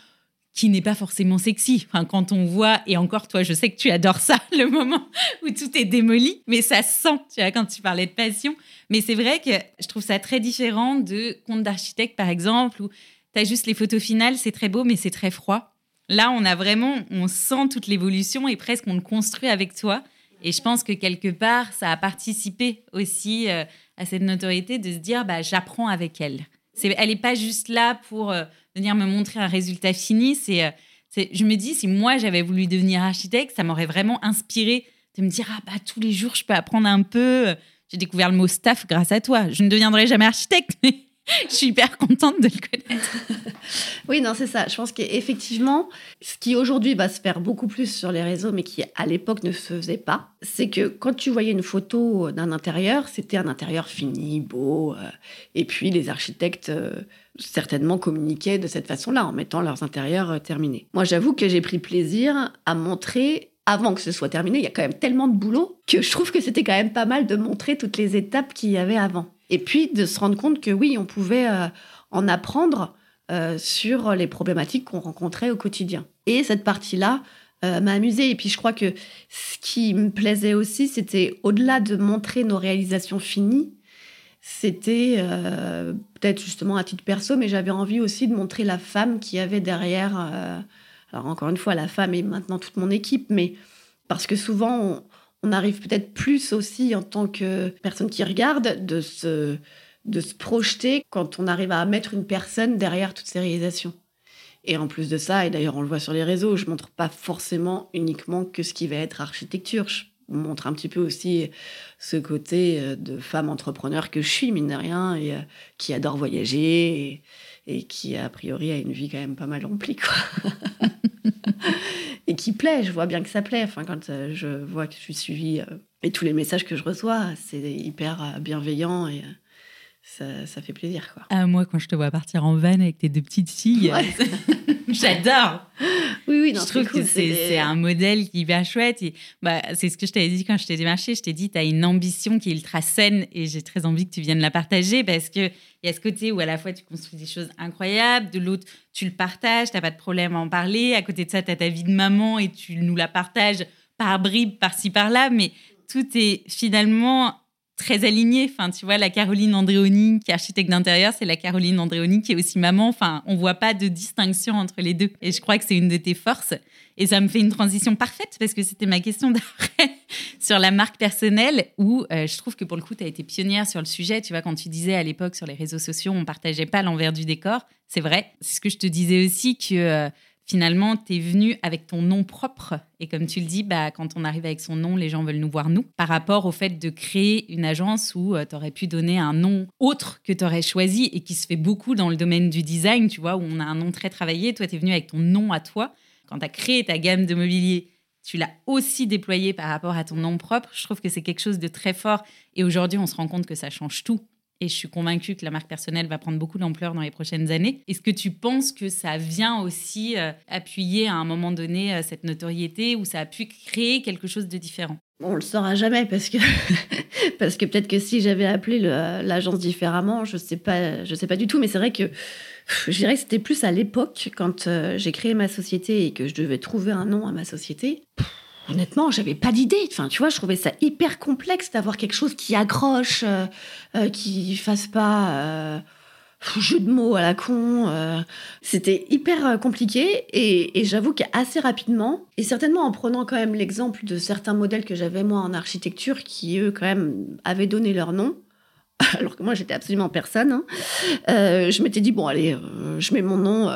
qui n'est pas forcément sexy. Quand on voit, et encore toi, je sais que tu adores ça, le moment où tout est démoli, mais ça sent, tu vois, quand tu parlais de passion. Mais c'est vrai que je trouve ça très différent de contes d'architecte, par exemple, où tu as juste les photos finales, c'est très beau, mais c'est très froid. Là, on a vraiment, on sent toute l'évolution et presque on le construit avec toi. Et je pense que quelque part, ça a participé aussi euh, à cette notoriété de se dire, bah, j'apprends avec elle. elle n'est pas juste là pour... Venir me montrer un résultat fini. Euh, c'est, je me dis, si moi j'avais voulu devenir architecte, ça m'aurait vraiment inspiré de me dire, ah bah tous les jours je peux apprendre un peu. J'ai découvert le mot staff grâce à toi. Je ne deviendrai jamais architecte, je suis hyper contente de le connaître. oui, non, c'est ça. Je pense qu'effectivement, ce qui aujourd'hui va se faire beaucoup plus sur les réseaux, mais qui à l'époque ne se faisait pas, c'est que quand tu voyais une photo d'un intérieur, c'était un intérieur fini, beau, euh, et puis les architectes euh, certainement communiquaient de cette façon-là, en mettant leurs intérieurs euh, terminés. Moi, j'avoue que j'ai pris plaisir à montrer avant que ce soit terminé, il y a quand même tellement de boulot que je trouve que c'était quand même pas mal de montrer toutes les étapes qu'il y avait avant. Et puis de se rendre compte que oui, on pouvait euh, en apprendre euh, sur les problématiques qu'on rencontrait au quotidien. Et cette partie-là euh, m'a amusée. Et puis je crois que ce qui me plaisait aussi, c'était au-delà de montrer nos réalisations finies, c'était peut-être justement à titre perso, mais j'avais envie aussi de montrer la femme qui avait derrière. alors encore une fois, la femme est maintenant toute mon équipe, mais parce que souvent on arrive peut-être plus aussi en tant que personne qui regarde de se, de se projeter quand on arrive à mettre une personne derrière toutes ces réalisations. Et en plus de ça, et d'ailleurs on le voit sur les réseaux, je montre pas forcément uniquement que ce qui va être architecture. Je montre un petit peu aussi ce côté euh, de femme entrepreneur que je suis, mine de rien, et euh, qui adore voyager et qui, a priori, a une vie quand même pas mal remplie, quoi. et qui plaît. Je vois bien que ça plaît. Enfin, quand euh, je vois que je suis suivie euh, et tous les messages que je reçois, c'est hyper euh, bienveillant et ça, ça, fait plaisir. Quoi. Ah, moi, quand je te vois partir en van avec tes deux petites filles, j'adore. Oui, oui, je trouve que c'est un modèle qui est bien chouette. Et, bah, c'est ce que je t'avais dit quand je t'ai démarché. Je t'ai dit, tu as une ambition qui est ultra saine et j'ai très envie que tu viennes la partager parce qu'il y a ce côté où à la fois tu construis des choses incroyables, de l'autre, tu le partages, tu n'as pas de problème à en parler. À côté de ça, tu as ta vie de maman et tu nous la partages par bribes, par-ci, par-là. Mais tout est finalement très alignée. Enfin, tu vois, la Caroline Andréoni, qui est architecte d'intérieur, c'est la Caroline Andréoni qui est aussi maman. Enfin, on voit pas de distinction entre les deux. Et je crois que c'est une de tes forces. Et ça me fait une transition parfaite parce que c'était ma question d'après sur la marque personnelle où euh, je trouve que pour le coup, tu as été pionnière sur le sujet. Tu vois, quand tu disais à l'époque sur les réseaux sociaux, on partageait pas l'envers du décor. C'est vrai. C'est ce que je te disais aussi que euh, finalement, tu es venu avec ton nom propre. Et comme tu le dis, bah, quand on arrive avec son nom, les gens veulent nous voir nous. Par rapport au fait de créer une agence où euh, tu aurais pu donner un nom autre que tu aurais choisi et qui se fait beaucoup dans le domaine du design, tu vois, où on a un nom très travaillé. Toi, tu es venu avec ton nom à toi. Quand tu as créé ta gamme de mobilier, tu l'as aussi déployé par rapport à ton nom propre. Je trouve que c'est quelque chose de très fort. Et aujourd'hui, on se rend compte que ça change tout. Et je suis convaincue que la marque personnelle va prendre beaucoup d'ampleur dans les prochaines années. Est-ce que tu penses que ça vient aussi euh, appuyer à un moment donné euh, cette notoriété ou ça a pu créer quelque chose de différent? On le saura jamais parce que parce que peut-être que si j'avais appelé l'agence différemment, je sais sais pas du tout. Mais c'est vrai que je dirais que c'était plus à l'époque quand euh, j'ai créé ma société et que je devais trouver un nom à ma société. Honnêtement, j'avais pas d'idée. Enfin, tu vois, je trouvais ça hyper complexe d'avoir quelque chose qui accroche, euh, euh, qui fasse pas jeu de mots à la con. Euh, c'était hyper euh, compliqué et, j'avoue qu'assez rapidement, et certainement en prenant quand même l'exemple de certains modèles que j'avais moi en architecture qui eux quand même avaient donné leur nom, alors que moi j'étais absolument personne, hein, euh, je m'étais dit bon allez, je mets mon nom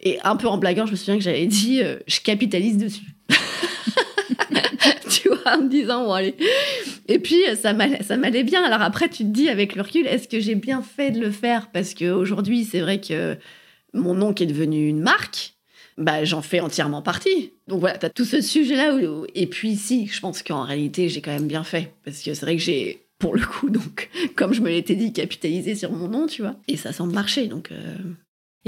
et un peu en blaguant, je me souviens que j'avais dit je capitalise dessus. en me disant, bon, allez. Et puis, ça m'allait bien. Alors après, tu te dis, avec le recul, est-ce que j'ai bien fait de le faire? Parce qu'aujourd'hui, c'est vrai que mon nom qui est devenu une marque, bah, j'en fais entièrement partie. Donc voilà, tu as tout ce sujet-là. Et puis, si, je pense qu'en réalité, j'ai quand même bien fait. Parce que c'est vrai que j'ai, pour le coup, donc, comme je me l'étais dit, capitalisé sur mon nom, tu vois. Et ça semble marcher. Donc, euh,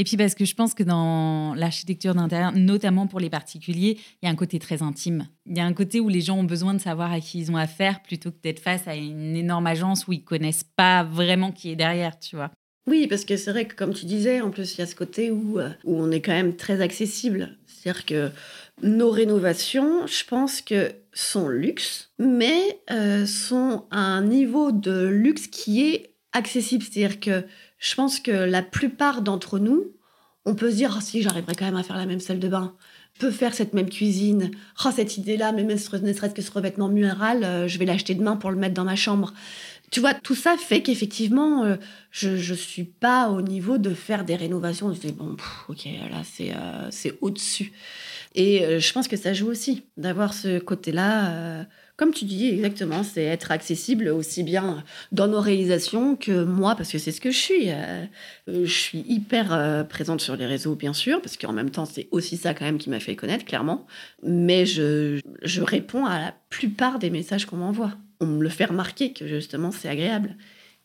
et puis parce que je pense que dans l'architecture d'intérieur, notamment pour les particuliers, il y a un côté très intime. Il y a un côté où les gens ont besoin de savoir à qui ils ont affaire plutôt que d'être face à une énorme agence où ils connaissent pas vraiment qui est derrière, tu vois. Oui, parce que c'est vrai que comme tu disais, en plus il y a ce côté où, euh, où on est quand même très accessible. C'est-à-dire que nos rénovations, je pense que sont luxe, mais euh, sont à un niveau de luxe qui est accessible. C'est-à-dire que je pense que la plupart d'entre nous, on peut se dire ah, si j'arriverai quand même à faire la même salle de bain, je peux faire cette même cuisine, oh, cette idée-là, mais même ne serait-ce que ce revêtement mural, euh, je vais l'acheter demain pour le mettre dans ma chambre. Tu vois, tout ça fait qu'effectivement, euh, je ne suis pas au niveau de faire des rénovations. Je dis, bon, ok, là, c'est euh, c'est au-dessus. Et je pense que ça joue aussi, d'avoir ce côté-là comme tu dis exactement, c'est être accessible aussi bien dans nos réalisations que moi, parce que c'est ce que je suis. Euh, je suis hyper euh, présente sur les réseaux, bien sûr, parce qu'en même temps, c'est aussi ça quand même qui m'a fait connaître, clairement. Mais je, je réponds à la plupart des messages qu'on m'envoie. On me le fait remarquer que justement, c'est agréable.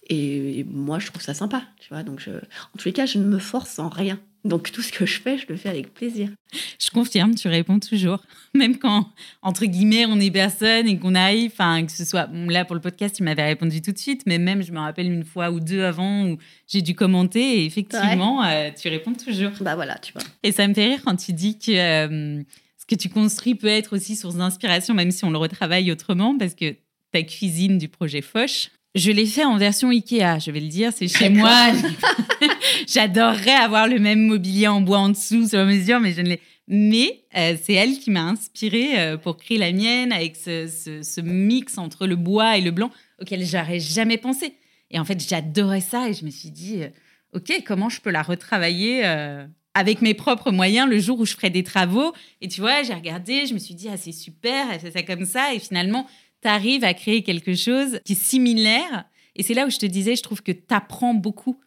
Et, moi, je trouve ça sympa, tu vois. Donc, en tous les cas, je ne me force en rien. Donc tout ce que je fais, je le fais avec plaisir. Je confirme, tu réponds toujours. Même quand, entre guillemets, on est personne et qu'on arrive, enfin, que ce soit. là, pour le podcast, tu m'avais répondu tout de suite, mais même, je me rappelle une fois ou deux avant où j'ai dû commenter et effectivement, euh, tu réponds toujours. Bah voilà, tu vois. Et ça me fait rire quand tu dis que euh, ce que tu construis peut être aussi source d'inspiration, même si on le retravaille autrement, parce que ta cuisine du projet Foch, je l'ai fait en version Ikea, je vais le dire, c'est chez moi. J'adorerais avoir le même mobilier en bois en dessous sur mesure, mais je ne l'ai. Mais euh, c'est elle qui m'a inspirée euh, pour créer la mienne avec ce, mix entre le bois et le blanc auquel j'aurais jamais pensé. Et en fait, j'adorais ça et je me suis dit, euh, ok, comment je peux la retravailler avec mes propres moyens le jour où je ferai des travaux? Et tu vois, j'ai regardé, je me suis dit, ah, c'est super, elle fait ça comme ça. Et finalement, tu arrives à créer quelque chose qui est similaire. Et c'est là où je te disais, je trouve que tu apprends beaucoup.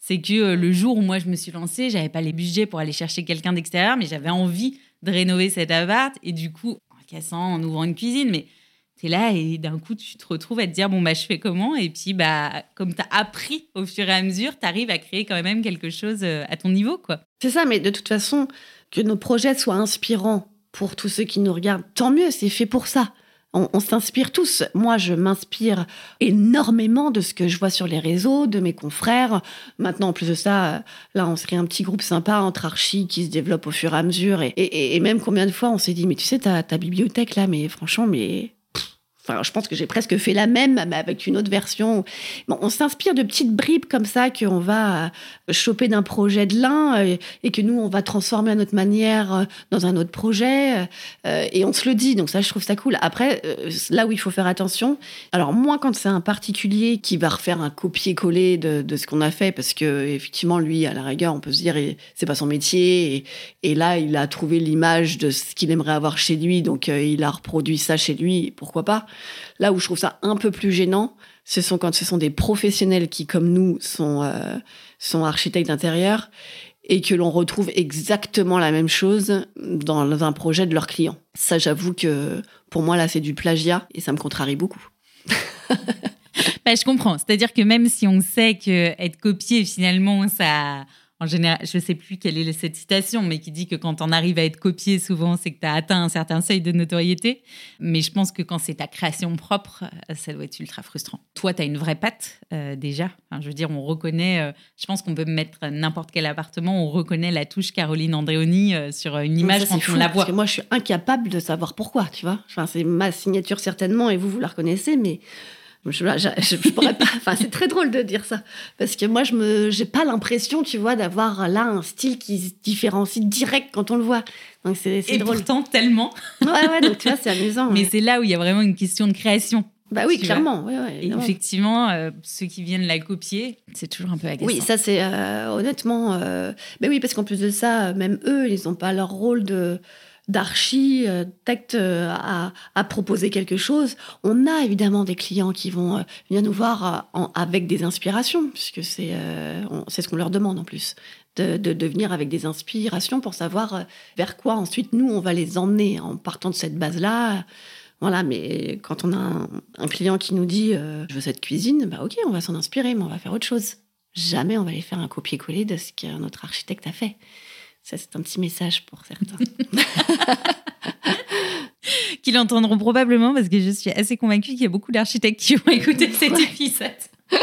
C'est que euh, le jour où moi je me suis lancée, j'avais pas les budgets pour aller chercher quelqu'un d'extérieur, mais j'avais envie de rénover cet appart. Et du coup, en cassant, en ouvrant une cuisine, mais tu es là et d'un coup, tu te retrouves à te dire, bon, bah, je fais comment? Et puis, bah, comme tu as appris au fur et à mesure, tu arrives à créer quand même quelque chose euh, à ton niveau, quoi. C'est ça, mais de toute façon, que nos projets soient inspirants pour tous ceux qui nous regardent, tant mieux, c'est fait pour ça on, s'inspire tous. Moi, je m'inspire énormément de ce que je vois sur les réseaux, de mes confrères. Maintenant, en plus de ça, là, on serait un petit groupe sympa entre archis qui se développe au fur et à mesure. Et, même combien de fois on s'est dit, mais tu sais, ta, ta bibliothèque là, mais franchement, mais Enfin, je pense que j'ai presque fait la même, mais avec une autre version. Bon, on s'inspire de petites bribes comme ça qu'on va choper d'un projet de l'un euh, et, que nous, on va transformer à notre manière euh, dans un autre projet. Euh, et on se le dit. Donc ça, je trouve ça cool. Après, là où il faut faire attention, alors moi, quand c'est un particulier qui va refaire un copier-coller de, ce qu'on a fait, parce que effectivement, lui, à la rigueur, on peut se dire, c'est pas son métier. Et, là, il a trouvé l'image de ce qu'il aimerait avoir chez lui, donc il a reproduit ça chez lui. Pourquoi pas Là où je trouve ça un peu plus gênant, ce sont quand ce sont des professionnels qui, comme nous, sont, euh, sont architectes d'intérieur et que l'on retrouve exactement la même chose dans un projet de leur client. Ça, j'avoue que pour moi, là, c'est du plagiat et ça me contrarie beaucoup. bah, je comprends. C'est-à-dire que même si on sait que être copié, finalement, ça en général, je ne sais plus quelle est cette citation, mais qui dit que quand on arrive à être copié, souvent, c'est que tu as atteint un certain seuil de notoriété. Mais je pense que quand c'est ta création propre, euh, ça doit être ultra frustrant. Toi, tu as une vraie patte euh, déjà. je veux dire, on reconnaît, euh, je pense qu'on peut mettre n'importe quel appartement, on reconnaît la touche Caroline Andréoni sur une image quand on la voit. Parce que moi, je suis incapable de savoir pourquoi, tu vois. Enfin, c'est ma signature certainement, et vous, vous la reconnaissez, mais je, je, pourrais pas. Enfin, c'est très drôle de dire ça parce que moi, je me, j'ai pas l'impression, tu vois, d'avoir là un style qui se différencie direct quand on le voit. Donc c'est, c'est Et pourtant tellement. Ouais, ouais. Donc tu vois, c'est amusant. Mais c'est là où il y a vraiment une question de création. Bah oui, clairement. Ouais, ouais, Et effectivement, euh, ceux qui viennent la copier, c'est toujours un peu agaçant. Oui, ça c'est euh, honnêtement. Euh... Mais oui, parce qu'en plus de ça, même eux, ils n'ont pas leur rôle de d'architecte euh, à, à, proposer quelque chose. On a évidemment des clients qui vont euh, venir nous voir euh, avec des inspirations, puisque c'est c'est ce qu'on leur demande en plus, de, de, venir avec des inspirations pour savoir vers quoi ensuite nous on va les emmener en partant de cette base-là. Voilà, mais quand on a un, client qui nous dit je veux cette cuisine, bah ok, on va s'en inspirer, mais on va faire autre chose. Jamais on va aller faire un copier-coller de ce qu'un autre architecte a fait. Ça, c'est un petit message pour certains. qui l'entendront probablement parce que je suis assez convaincue qu'il y a beaucoup d'architectes qui vont écouter cet épisode.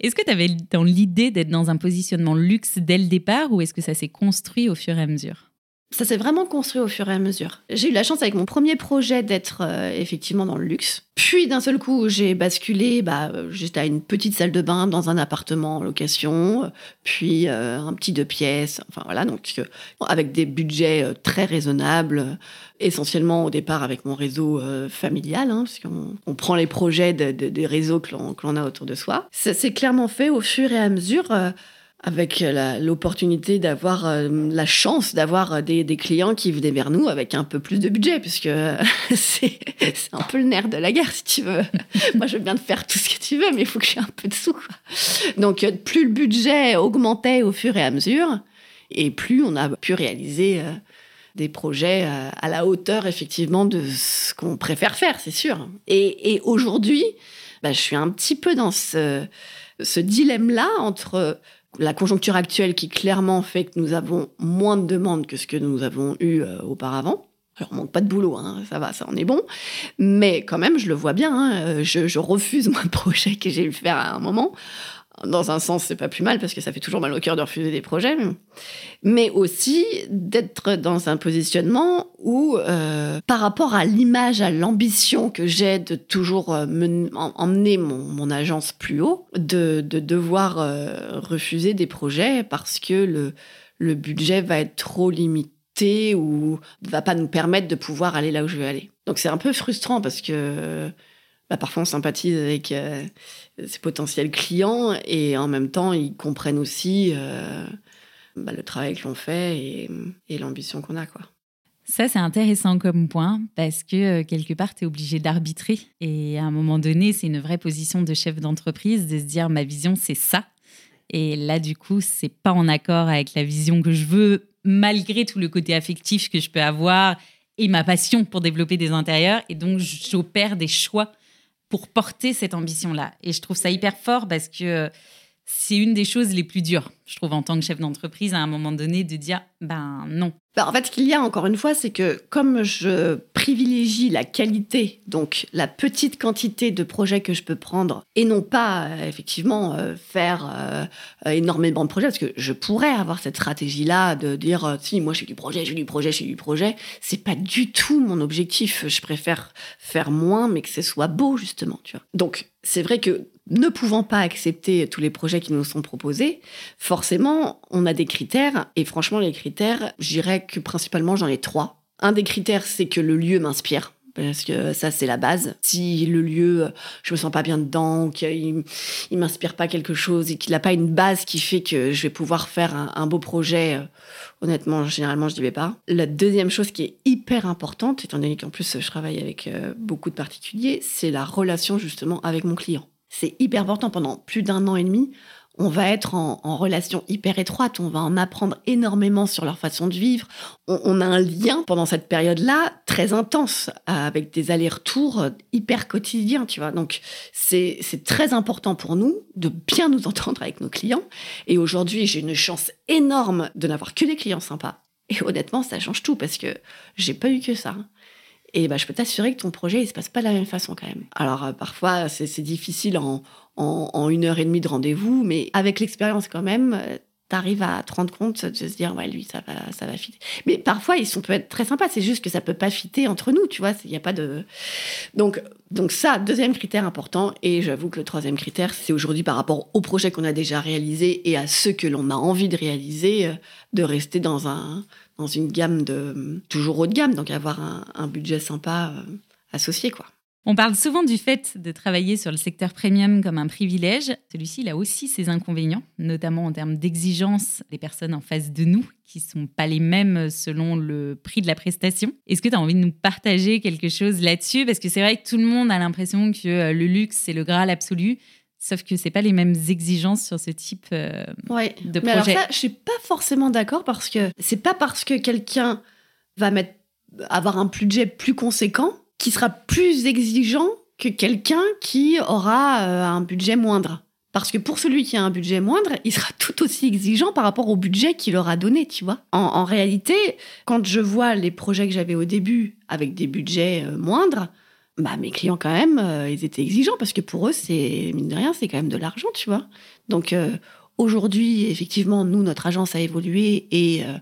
est-ce que tu avais dans l'idée d'être dans un positionnement luxe dès le départ ou est-ce que ça s'est construit au fur et à mesure? Ça s'est vraiment construit au fur et à mesure. J'ai eu la chance avec mon premier projet d'être euh, effectivement dans le luxe. Puis d'un seul coup, j'ai basculé, bah, j'étais à une petite salle de bain dans un appartement en location, puis euh, un petit deux pièces, enfin voilà, donc euh, avec des budgets très raisonnables, essentiellement au départ avec mon réseau familial, hein, prend les projets des réseaux que l'on a autour de soi. Ça s'est clairement fait au fur et à mesure avec l'opportunité d'avoir euh, la chance d'avoir euh, des, clients qui venaient vers nous avec un peu plus de budget, puisque c'est un peu le nerf de la guerre, si tu veux. Moi, je veux bien te faire tout ce que tu veux, mais il faut que j'ai un peu de sous. Donc, euh, plus le budget augmentait au fur et à mesure, et plus on a pu réaliser des projets à la hauteur, effectivement, de ce qu'on préfère faire, c'est sûr. Et, aujourd'hui, bah, je suis un petit peu dans ce dilemme-là entre la conjoncture actuelle qui clairement fait que nous avons moins de demandes que ce que nous avons eu euh, auparavant. Alors, on manque pas de boulot, hein, ça va, ça en est bon. Mais quand même, je le vois bien, hein, euh, je, refuse mon projet que j'ai eu faire à un moment dans un sens, c'est pas plus mal parce que ça fait toujours mal au cœur de refuser des projets, mais aussi d'être dans un positionnement où, euh, par rapport à l'image, à l'ambition que j'ai de toujours euh, emmener mon, mon, agence plus haut, de, de devoir euh, refuser des projets parce que le, le budget va être trop limité ou va pas nous permettre de pouvoir aller là où je veux aller. Donc c'est un peu frustrant parce que bah, parfois on sympathise avec euh, ses potentiels clients et en même temps ils comprennent aussi euh, bah, le travail que l'on fait et, l'ambition qu'on a. Ça, c'est intéressant comme point parce que euh, quelque part, tu es obligé d'arbitrer. Et à un moment donné, c'est une vraie position de chef d'entreprise de se dire ma vision, c'est ça. Et là, du coup, c'est pas en accord avec la vision que je veux, malgré tout le côté affectif que je peux avoir et ma passion pour développer des intérieurs. Et donc, j'opère des choix pour porter cette ambition-là. Et je trouve ça hyper fort parce que c'est une des choses les plus dures, je trouve, en tant que chef d'entreprise, à un moment donné, de dire ben non. Bah, en fait, ce qu'il y a encore une fois, c'est que comme je privilégie la qualité, donc la petite quantité de projets que je peux prendre, et non pas euh, effectivement euh, faire euh, énormément de projets, parce que je pourrais avoir cette stratégie-là de dire si moi j'ai du projet, j'ai du projet, j'ai du projet, c'est pas du tout mon objectif. Je préfère faire moins, mais que ce soit beau justement, tu vois. Donc c'est vrai que ne pouvant pas accepter tous les projets qui nous sont proposés, forcément, on a des critères. Et franchement, les critères, je dirais que principalement, j'en ai trois. Un des critères, c'est que le lieu m'inspire. Parce que ça, c'est la base. Si le lieu, je me sens pas bien dedans, qu'il il m'inspire pas quelque chose et qu'il n'a pas une base qui fait que je vais pouvoir faire un, beau projet, euh, honnêtement, généralement, je n'y vais pas. La deuxième chose qui est hyper importante, étant donné qu'en plus, je travaille avec euh, beaucoup de particuliers, c'est la relation justement avec mon client. C'est hyper important. Pendant plus d'un an et demi, on va être en, relation hyper étroite, on va en apprendre énormément sur leur façon de vivre. On, a un lien pendant cette période-là très intense, avec des allers-retours hyper quotidiens, tu vois. Donc, c'est très important pour nous de bien nous entendre avec nos clients. Et aujourd'hui, j'ai une chance énorme de n'avoir que des clients sympas. Et honnêtement, ça change tout parce que j'ai pas eu que ça. Et bah, je peux t'assurer que ton projet, il se passe pas de la même façon quand même. Alors, euh, parfois, c'est difficile en, en, une heure et demie de rendez-vous, mais avec l'expérience quand même, euh, tu arrives à te rendre compte de se dire, ouais, lui, ça va, ça va fitter. Mais parfois, ils sont, peut être très sympas, c'est juste que ça peut pas fitter entre nous, tu vois, il n'y a pas de... Donc, donc ça, deuxième critère important, et j'avoue que le troisième critère, c'est aujourd'hui par rapport au projet qu'on a déjà réalisé et à ceux que l'on a envie de réaliser, euh, de rester dans un, dans une gamme de toujours haut de gamme, donc avoir un, budget sympa euh, associé, quoi. On parle souvent du fait de travailler sur le secteur premium comme un privilège. Celui-ci, il a aussi ses inconvénients, notamment en termes d'exigence des personnes en face de nous, qui ne sont pas les mêmes selon le prix de la prestation. Est-ce que tu as envie de nous partager quelque chose là-dessus? Parce que c'est vrai que tout le monde a l'impression que euh, le luxe, c'est le Graal absolu. Sauf que c'est pas les mêmes exigences sur ce type euh, de projet. Mais alors ça, je suis pas forcément d'accord parce que c'est pas parce que quelqu'un va mettre avoir un budget plus conséquent qui sera plus exigeant que quelqu'un qui aura euh, un budget moindre. Parce que pour celui qui a un budget moindre, il sera tout aussi exigeant par rapport au budget qu'il aura donné, tu vois. En, réalité, quand je vois les projets que j'avais au début avec des budgets euh, moindres, bah, mes clients, quand même, euh, ils étaient exigeants parce que pour eux, c'est, mine de rien, c'est quand même de l'argent, tu vois. Donc, euh, aujourd'hui, effectivement, nous, notre agence a évolué et euh,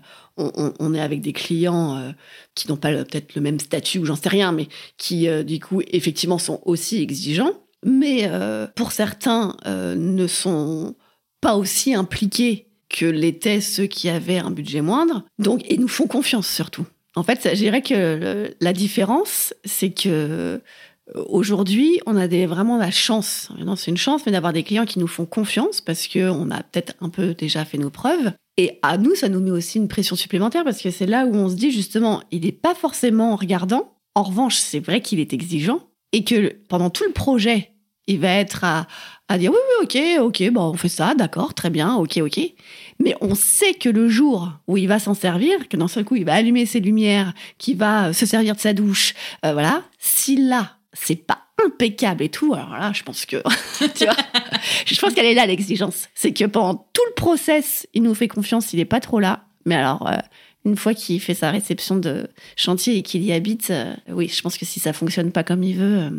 on, est avec des clients qui n'ont pas peut-être le même statut ou j'en sais rien, mais qui, du coup, effectivement, sont aussi exigeants. Mais pour certains, ne sont pas aussi impliqués que l'étaient ceux qui avaient un budget moindre. Donc, et nous font confiance surtout. En fait, je dirais que la différence, c'est que euh, aujourd'hui, on a vraiment la chance, c'est une chance, mais d'avoir des clients qui nous font confiance parce qu'on a peut-être un peu déjà fait nos preuves. Et à nous, ça nous met aussi une pression supplémentaire parce que c'est là où on se dit justement, il n'est pas forcément regardant. En revanche, c'est vrai qu'il est exigeant et que pendant tout le projet, il va être à, à dire oui, oui, ok, ok, bon, on fait ça, d'accord, très bien, ok, ok. Mais on sait que le jour où il va s'en servir, que d'un seul coup, il va allumer ses lumières, qu'il va se servir de sa douche, euh, voilà, si là, c'est pas impeccable et tout, alors là, je pense que, je pense qu'elle est là, l'exigence. C'est que pendant tout le process, il nous fait confiance, il n'est pas trop là. Mais alors, euh, une fois qu'il fait sa réception de chantier et qu'il y habite, euh, oui, je pense que si ça fonctionne pas comme il veut,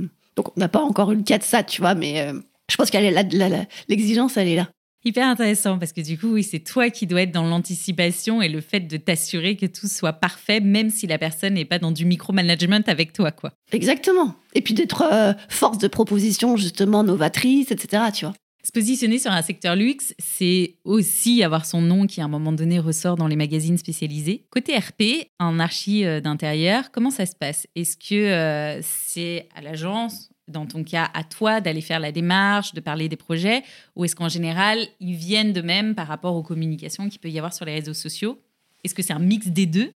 donc on n'a pas encore eu le cas de ça, tu vois, mais je pense qu'elle est là, l'exigence, elle est là. Hyper intéressant parce que du coup, oui, c'est toi qui dois être dans l'anticipation et le fait de t'assurer que tout soit parfait, même si la personne n'est pas dans du micromanagement avec toi, quoi. Exactement. Et puis d'être euh, force de proposition, justement, novatrice, etc., tu vois. Se positionner sur un secteur luxe, c'est aussi avoir son nom qui à un moment donné ressort dans les magazines spécialisés. Côté RP, en archi euh, d'intérieur, comment ça se passe? Est-ce que euh, c'est à l'agence dans ton cas, à toi d'aller faire la démarche, de parler des projets, ou est-ce qu'en général, ils viennent de même par rapport aux communications qu'il peut y avoir sur les réseaux sociaux? Est-ce que c'est un mix des deux?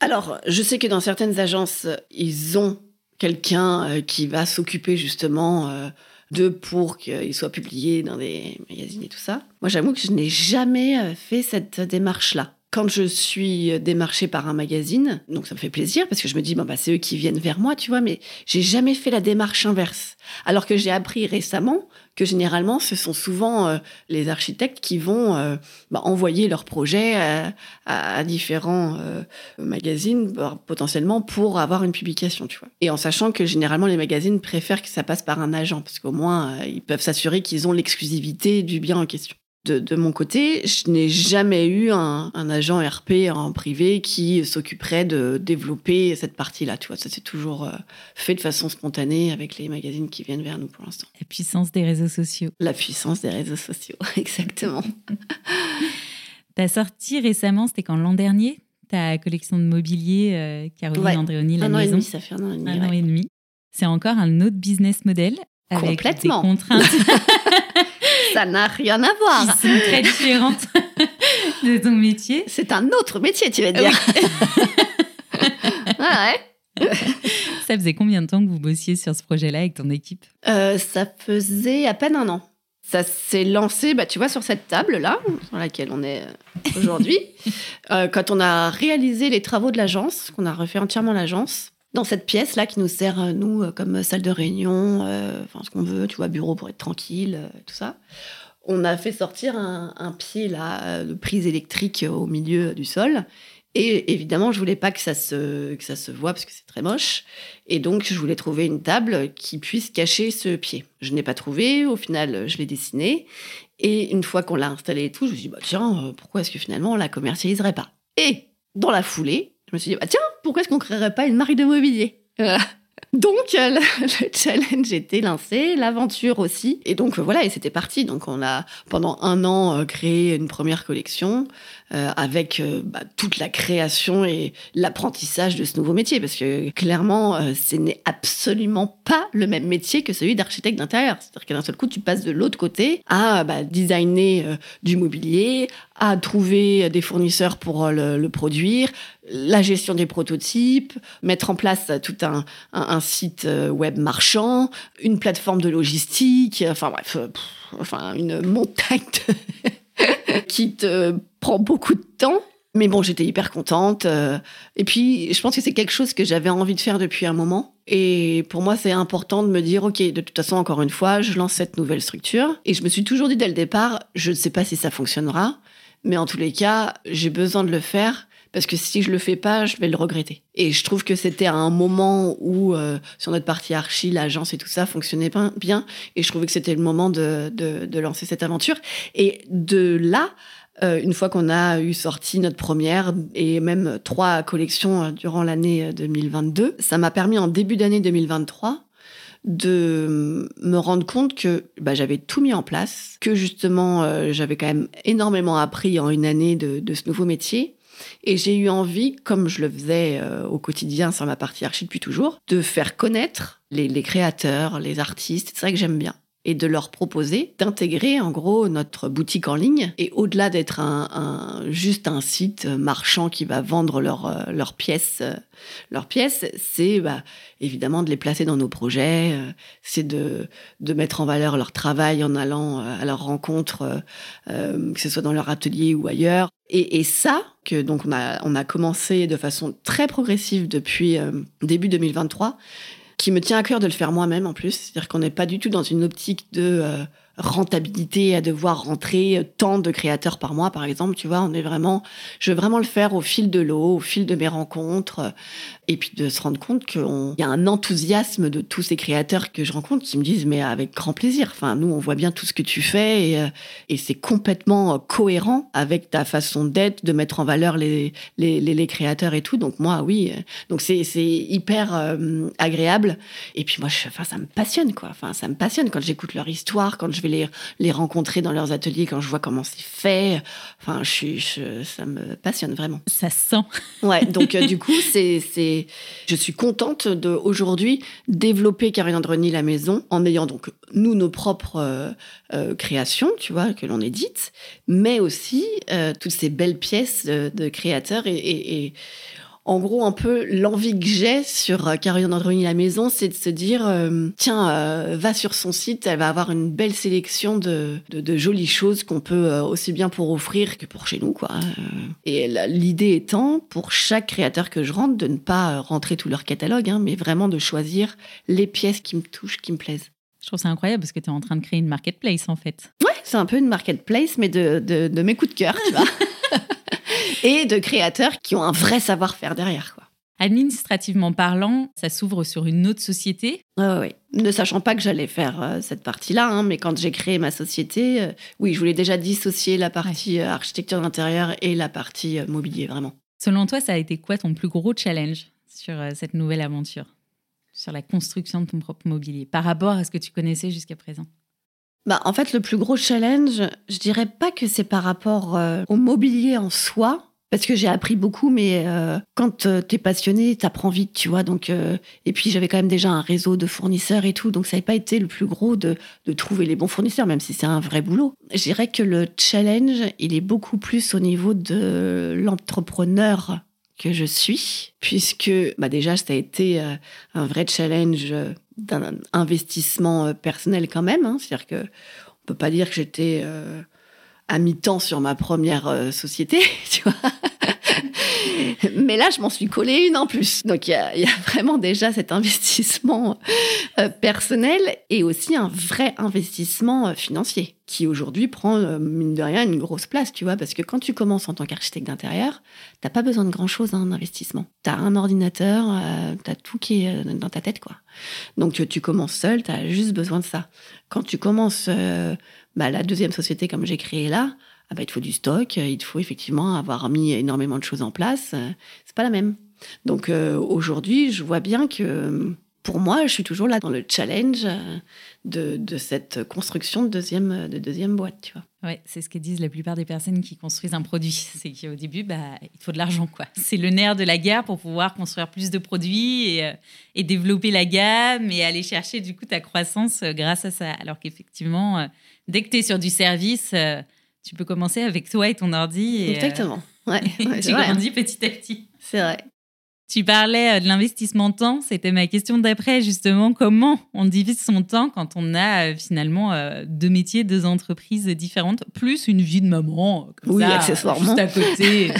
Alors, je sais que dans certaines agences, ils ont quelqu'un euh, qui va s'occuper justement euh, de pour qu'il soit publié dans des magazines et tout ça. Moi, j'avoue que je n'ai jamais euh, fait cette démarche-là. Quand je suis démarchée par un magazine, donc ça me fait plaisir parce que je me dis, bon, bah, c'est eux qui viennent vers moi, tu vois, mais j'ai jamais fait la démarche inverse. Alors que j'ai appris récemment que généralement, ce sont souvent euh, les architectes qui vont euh, bah, envoyer leurs projets à, différents euh, magazines potentiellement pour avoir une publication, tu vois. Et en sachant que généralement, les magazines préfèrent que ça passe par un agent parce qu'au moins, ils peuvent s'assurer qu'ils ont l'exclusivité du bien en question de, mon côté, je n'ai jamais eu un, agent RP en privé qui s'occuperait de développer cette partie-là. Tu vois, ça s'est toujours euh, fait de façon spontanée avec les magazines qui viennent vers nous pour l'instant. La puissance des réseaux sociaux. La puissance des réseaux sociaux, exactement. tu as sorti récemment, c'était quand l'an dernier, ta collection de mobilier, euh, Caroline Andréoni, la un maison. An et demi, ça fait un an et demi. Un an et demi. C'est encore un autre business model avec Complètement. des contraintes. ça n'a rien à voir. Qui sont très différentes de ton métier. C'est un autre métier, tu vas dire. ouais. ça faisait combien de temps que vous bossiez sur ce projet-là avec ton équipe? Euh, Ça faisait à peine un an. Ça s'est lancé, bah, tu vois, sur cette table-là, sur laquelle on est euh, aujourd'hui. Euh, quand on a réalisé les travaux de l'agence, qu'on a refait entièrement l'agence, dans cette pièce-là qui nous sert, nous, comme salle de réunion, enfin, ce qu'on veut, tu vois, bureau pour être tranquille, tout ça on a fait sortir un, pied là, de prise électrique au milieu du sol. Et évidemment, je voulais pas que ça se, que ça se voit parce que c'est très moche. Et donc, je voulais trouver une table qui puisse cacher ce pied. Je n'ai pas trouvé. Au final, je l'ai dessiné. Et une fois qu'on l'a installé et tout, je me suis dit, bah, tiens, pourquoi est-ce que finalement on la commercialiserait pas? Et dans la foulée, je me suis dit, bah, tiens, pourquoi est-ce qu'on créerait pas une marque de mobilier donc euh, le, challenge était lancé, l'aventure aussi. Et donc voilà, et c'était parti. Donc on a pendant un an euh, créé une première collection euh, avec bah, toute la création et l'apprentissage de ce nouveau métier. Parce que clairement, ce n'est absolument pas le même métier que celui d'architecte d'intérieur. C'est-à-dire qu'à d'un seul coup, tu passes de l'autre côté à bah, designer du mobilier, à trouver des fournisseurs pour le, produire, la gestion des prototypes, mettre en place tout un, site euh, web marchand, une plateforme de logistique, enfin bref, euh, enfin une montagne qui te prend beaucoup de temps. Mais bon, j'étais hyper contente. Euh, et puis, je pense que c'est quelque chose que j'avais envie de faire depuis un moment. Et pour moi, c'est important de me dire, OK, de toute façon, encore une fois, je lance cette nouvelle structure. Et je me suis toujours dit dès le départ, je ne sais pas si ça fonctionnera. Mais en tous les cas, j'ai besoin de le faire parce que si je le fais pas, je vais le regretter. Et je trouve que c'était à un moment où, euh, sur notre partie archi, l'agence et tout ça fonctionnait bien, et je trouvais que c'était le moment de, de, lancer cette aventure. Et de là, euh, une fois qu'on a eu sorti notre première et même trois collections euh, durant l'année 2022, ça m'a permis en début d'année 2023 de me rendre compte que bah, j'avais tout mis en place, que justement j'avais quand même énormément appris en une année de, de ce nouveau métier et j'ai eu envie, comme je le faisais euh, au quotidien sur ma partie archi depuis toujours, de faire connaître les, les créateurs, les artistes. C'est ça que j'aime bien et de leur proposer d'intégrer en gros notre boutique en ligne. Et au-delà d'être un, juste un site marchand qui va vendre leurs euh, leurs pièces euh, leurs pièces c'est bah, évidemment de les placer dans nos projets euh, c'est de mettre en valeur leur travail en allant à leur rencontre que ce soit dans leur atelier ou ailleurs. Et, et ça que donc on a on a commencé de façon très progressive depuis début 2023 qui me tient à cœur de le faire moi-même en plus. C'est-à-dire qu'on n'est pas du tout dans une optique de euh, rentabilité à devoir rentrer tant de créateurs par mois, par exemple. Tu vois, on est vraiment, je veux vraiment le faire au fil de l'eau, au fil de mes rencontres, et puis de se rendre compte qu'il y a un enthousiasme de tous ces créateurs que je rencontre qui me disent mais avec grand plaisir. Enfin, nous, on voit bien tout ce que tu fais et, euh, et c'est complètement euh, cohérent avec ta façon d'être, de mettre en valeur les, les, les, créateurs et tout. Donc moi, oui, euh, donc c'est hyper agréable. Et puis moi, je, enfin, ça me passionne quoi. Enfin, ça me passionne quand j'écoute leur histoire, quand je vais les, les rencontrer dans leurs ateliers, quand je vois comment c'est fait. Enfin, je, je, ça me passionne vraiment. Ça sent. Ouais. Donc du coup, c'est je suis contente de aujourd'hui développer Karine Androni la maison en ayant donc nous nos propres euh, euh, créations, tu vois, que l'on édite, mais aussi euh, toutes ces belles pièces de, créateurs et, En gros, un peu l'envie que j'ai sur euh, Caroline Androni la maison, c'est de se dire euh, tiens, euh, va sur son site, elle va avoir une belle sélection de, de, jolies choses qu'on peut aussi bien pour offrir que pour chez nous, quoi. Et l'idée étant, pour chaque créateur que je rentre, de ne pas rentrer tout leur catalogue, hein, mais vraiment de choisir les pièces qui me touchent, qui me plaisent. Je trouve ça incroyable parce que tu es en train de créer une marketplace en fait. Ouais, c'est un peu une marketplace, mais de, de, de mes coups de cœur, tu vois. et de créateurs qui ont un vrai savoir-faire derrière. Quoi. Administrativement parlant, ça s'ouvre sur une autre société Oui, oui. Ne sachant pas que j'allais faire euh, cette partie-là, hein, mais quand j'ai créé ma société, euh, oui, je voulais déjà dissocier la partie euh, architecture d'intérieur et la partie mobilier, vraiment. Selon toi, ça a été quoi ton plus gros challenge sur cette nouvelle aventure? Sur la construction de ton propre mobilier, par rapport à ce que tu connaissais jusqu'à présent? Bah, en fait, le plus gros challenge, je dirais pas que c'est par rapport au mobilier en soi, parce que j'ai appris beaucoup, mais euh, quand euh, tu es passionné, t'apprends vite, tu vois. Donc, euh, et puis j'avais quand même déjà un réseau de fournisseurs et tout, donc ça n'avait pas été le plus gros de, de trouver les bons fournisseurs, même si c'est un vrai boulot. Je dirais que le challenge, il est beaucoup plus au niveau de l'entrepreneur que je suis, puisque bah déjà ça a été un vrai challenge d'un investissement personnel quand même. Hein. C'est-à-dire que on peut pas dire que j'étais à mi-temps sur ma première euh, société, tu vois. Mais là, je m'en suis collé une en plus. Donc, il y a, vraiment déjà cet investissement euh, personnel et aussi un vrai investissement euh, financier qui aujourd'hui prend, mine de rien, une grosse place, tu vois. Parce que quand tu commences en tant qu'architecte d'intérieur, t'as pas besoin de grand-chose en investissement. Tu as un ordinateur, tu as tout qui est dans ta tête, quoi. Donc, tu, tu commences seul, tu as juste besoin de ça. Quand tu commences bah, la deuxième société comme j'ai créé là, ah bah, il te faut du stock, il te faut effectivement avoir mis énormément de choses en place. C'est pas la même. Donc euh, aujourd'hui, je vois bien que pour moi, je suis toujours là dans le challenge de, de cette construction de deuxième, de deuxième boîte, tu vois. Ouais, c'est ce que disent la plupart des personnes qui construisent un produit. C'est qu'au début, bah, il faut de l'argent, quoi. C'est le nerf de la guerre pour pouvoir construire plus de produits et, euh, et, développer la gamme et aller chercher du coup ta croissance euh, grâce à ça. Alors qu'effectivement, dès que tu es sur du service, euh, tu peux commencer avec toi et ton ordi. Et, Exactement. Ouais, tu grandis petit à petit. C'est vrai. Tu parlais euh, de l'investissement temps, c'était ma question d'après justement. Comment on divise son temps quand on a euh, finalement deux métiers, deux entreprises différentes, plus une vie de maman, oui, accessoirement. juste à côté.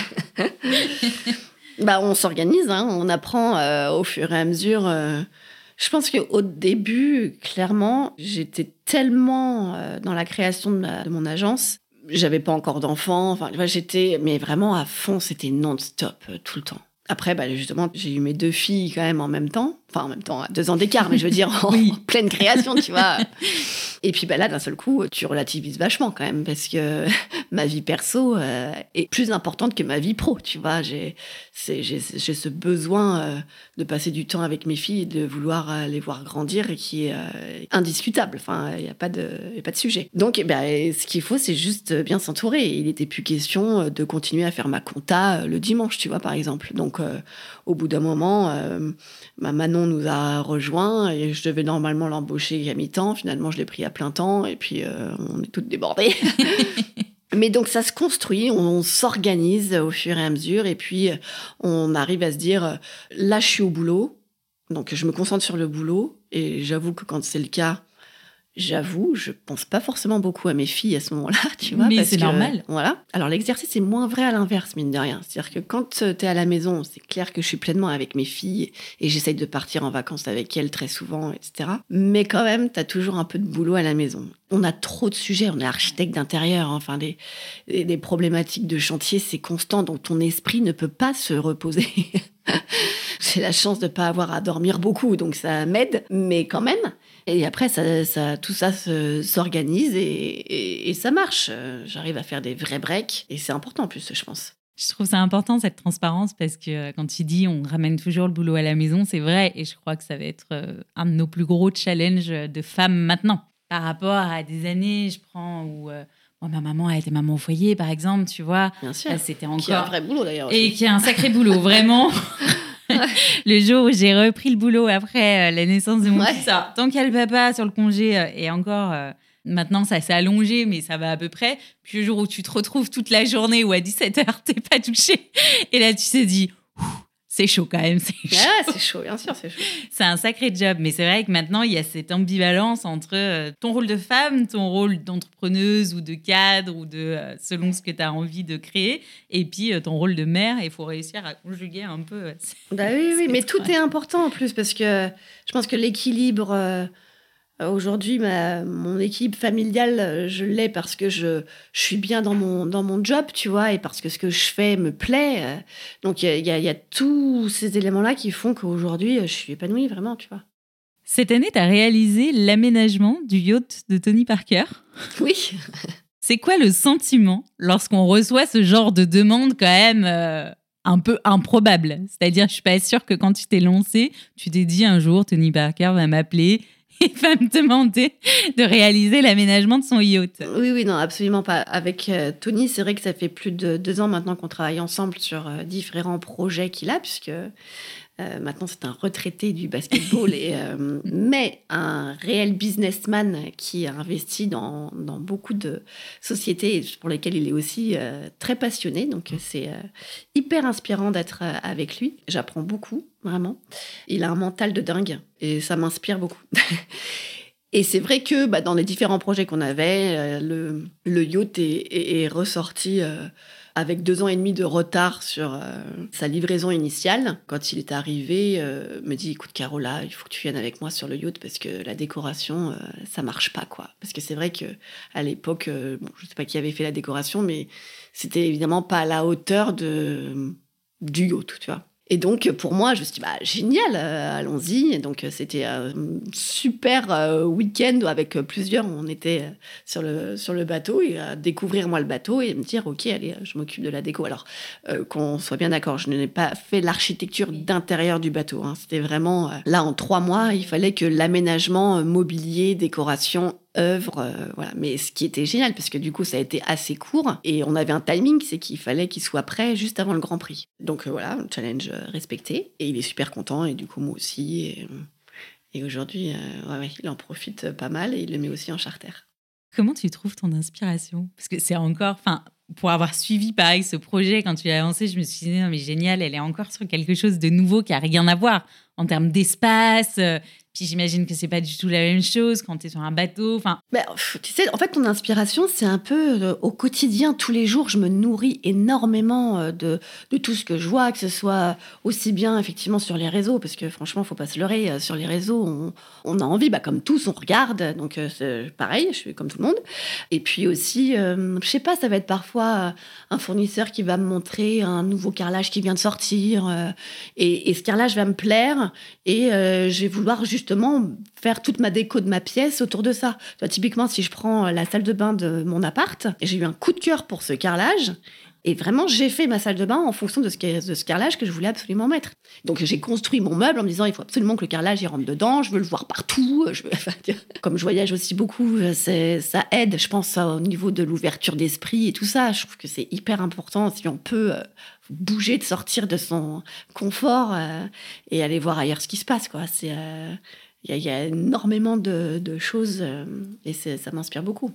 bah, on s'organise, hein. on apprend au fur et à mesure. Je pense qu'au début, clairement, j'étais tellement euh, dans la création de, mon agence. J'avais pas encore d'enfants. Enfin, j'étais, mais vraiment à fond, c'était non-stop euh, tout le temps. Après, bah, justement, j'ai eu mes deux filles quand même en même temps. Enfin, en même temps, à deux ans d'écart, mais je veux dire en, pleine création, tu vois. Et puis bah, là, d'un seul coup, tu relativises vachement quand même, parce que ma vie perso euh, est plus importante que ma vie pro, tu vois. J'ai ce besoin euh, de passer du temps avec mes filles et de vouloir euh, les voir grandir et qui est indiscutable. Enfin, il n'y a, pas de, a pas de sujet. Donc, bah, ce qu'il faut, c'est juste bien s'entourer. Il n'était plus question de continuer à faire ma compta le dimanche, tu vois, par exemple. Donc, au bout d'un moment, ma Manon nous a rejoints et je devais normalement l'embaucher à mi-temps. Finalement, je l'ai pris à plein temps et puis euh, on est toutes débordées. Mais donc ça se construit, on, s'organise au fur et à mesure et puis euh, on arrive à se dire euh, là je suis au boulot, donc je me concentre sur le boulot et j'avoue que quand c'est le cas, J'avoue, je pense pas forcément beaucoup à mes filles à ce moment-là, tu vois. Mais c'est normal. Voilà. Alors l'exercice est moins vrai à l'inverse, mine de rien. C'est-à-dire que quand euh, tu es à la maison, c'est clair que je suis pleinement avec mes filles et j'essaye de partir en vacances avec elles très souvent, etc. Mais quand même, tu as toujours un peu de boulot à la maison. On a trop de sujets, on est architecte d'intérieur, enfin des, des problématiques de chantier, c'est constant, donc ton esprit ne peut pas se reposer. J'ai la chance de pas avoir à dormir beaucoup, donc ça m'aide, mais quand même. Et après, ça, tout ça s'organise et, ça marche. J'arrive à faire des vrais breaks et c'est important en plus, je pense. Je trouve ça important cette transparence parce que euh, quand tu dis on ramène toujours le boulot à la maison, c'est vrai et je crois que ça va être euh, un de nos plus gros challenges de femmes maintenant. Par rapport à des années, je prends où euh, ma maman a été maman au foyer par exemple, tu vois. Bien sûr. C'était encore. Qui a un vrai boulot d'ailleurs. Et qui a un sacré boulot, vraiment. le jour où j'ai repris le boulot après euh, la naissance de mon fils. Tant qu'il y a le papa sur le congé, euh, et encore, euh, maintenant ça s'est allongé, mais ça va à peu près. Puis le jour où tu te retrouves toute la journée ou à 17h, t'es pas touché. Et là, tu t'es dit, c'est chaud quand même. C'est chaud. Ouais, c'est chaud, bien sûr, c'est chaud. C'est un sacré job, mais c'est vrai que maintenant, il y a cette ambivalence entre euh, ton rôle de femme, ton rôle d'entrepreneuse ou de cadre ou de euh, selon ce que tu as envie de créer, et puis euh, ton rôle de mère. Il faut réussir à conjuguer un peu. Bah oui, oui, mais tout est important en plus parce que je pense que l'équilibre euh, aujourd'hui, mon équipe familiale, euh, je l'ai parce que je, je, suis bien dans mon, dans mon job, tu vois, et parce que ce que je fais me plaît. Euh. Donc, il y, y a, tous ces éléments-là qui font qu'aujourd'hui, je suis épanouie, vraiment, tu vois. Cette année, tu as réalisé l'aménagement du yacht de Tony Parker. Oui. C'est quoi le sentiment lorsqu'on reçoit ce genre de demande quand même un peu improbable? C'est-à-dire, je suis pas sûre que quand tu t'es lancé, tu t'es dit un jour, Tony Parker va m'appeler il va me demander de réaliser l'aménagement de son yacht. Oui, oui, non, absolument pas. Avec euh, Tony, c'est vrai que ça fait plus de deux ans maintenant qu'on travaille ensemble sur euh, différents projets qu'il a, puisque euh, maintenant, c'est un retraité du basketball, et, euh, mais un réel businessman qui a investi dans, dans, beaucoup de sociétés pour lesquelles il est aussi euh, très passionné. Donc, c'est hyper inspirant d'être avec lui. J'apprends beaucoup, vraiment. Il a un mental de dingue et ça m'inspire beaucoup. Et c'est vrai que bah, dans les différents projets qu'on avait, le, le, yacht est, est ressorti avec deux ans et demi de retard sur euh, sa livraison initiale. Quand il est arrivé, euh, me dit écoute Carola, il faut que tu viennes avec moi sur le yacht parce que la décoration, euh, ça marche pas quoi. Parce que c'est vrai que à l'époque, bon, je sais pas qui avait fait la décoration, mais c'était évidemment pas à la hauteur de du yacht, tu vois. Et donc, pour moi, je me suis dit, bah, génial, euh, allons-y. donc, euh, c'était un super euh, week-end avec plusieurs. On était sur le, sur le bateau et à découvrir, moi, le bateau et me dire, OK, allez, je m'occupe de la déco. Alors, qu'on soit bien d'accord, je n'ai pas fait l'architecture d'intérieur du bateau. Hein. C'était vraiment, là, en trois mois, il fallait que l'aménagement mobilier, décoration, œuvre, euh, voilà. Mais ce qui était génial, parce que du coup, ça a été assez court et on avait un timing, c'est qu'il fallait qu'il soit prêt juste avant le Grand Prix. Donc euh, voilà, challenge euh, respecté. Et il est super content et du coup, moi aussi. Et, et aujourd'hui, ouais, il en profite pas mal et il le met aussi en charter. Comment tu trouves ton inspiration? Parce que c'est encore, enfin, pour avoir suivi pareil ce projet quand tu l'as lancé, je me suis dit non mais génial, elle est encore sur quelque chose de nouveau qui a rien à voir en termes d'espace, puis j'imagine que c'est pas du tout la même chose quand tu es sur un bateau. Enfin, bah, tu sais, en fait, ton inspiration, c'est un peu euh, au quotidien, tous les jours, je me nourris énormément euh, de, de, tout ce que je vois, que ce soit aussi bien effectivement sur les réseaux, parce que franchement, faut pas se leurrer, euh, sur les réseaux, on, a envie, bah, comme tous, on regarde, donc pareil, je suis comme tout le monde. Et puis aussi, je sais pas, ça va être parfois un fournisseur qui va me montrer un nouveau carrelage qui vient de sortir, et, et, ce carrelage va me plaire, et je vais vouloir juste faire toute ma déco de ma pièce autour de ça. typiquement, si je prends la salle de bain de mon appart, j'ai eu un coup de cœur pour ce carrelage. Et vraiment, j'ai fait ma salle de bain en fonction de ce, de carrelage que je voulais absolument mettre. Donc, j'ai construit mon meuble en me disant, il faut absolument que le carrelage y rentre dedans, je veux le voir partout. Je comme je voyage aussi beaucoup, ça aide, je pense, au niveau de l'ouverture d'esprit et tout ça. Je trouve que c'est hyper important si on peut euh, bouger, de sortir de son confort euh, et aller voir ailleurs ce qui se passe. Euh, il y, a énormément de, choses et ça m'inspire beaucoup.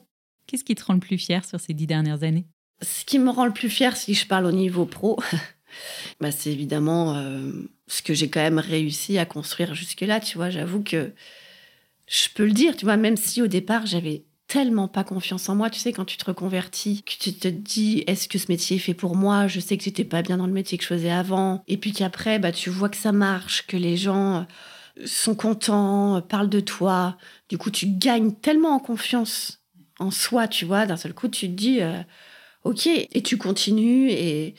Qu'est-ce qui te rend le plus fier sur ces dix dernières années? Ce qui me rend le plus fier, si je parle au niveau pro, bah, c'est évidemment euh, ce que j'ai quand même réussi à construire jusque-là. Tu vois, j'avoue que je peux le dire, tu vois, même si au départ, j'avais tellement pas confiance en moi. Tu sais, quand tu te reconvertis, que tu te dis, est-ce que ce métier est fait pour moi? Je sais que j'étais pas bien dans le métier que je faisais avant. Et puis qu'après, bah, tu vois que ça marche, que les gens euh, sont contents, parlent de toi. Du coup, tu gagnes tellement en confiance en soi, tu vois. D'un seul coup, tu te dis... Euh, ok, et tu continues et,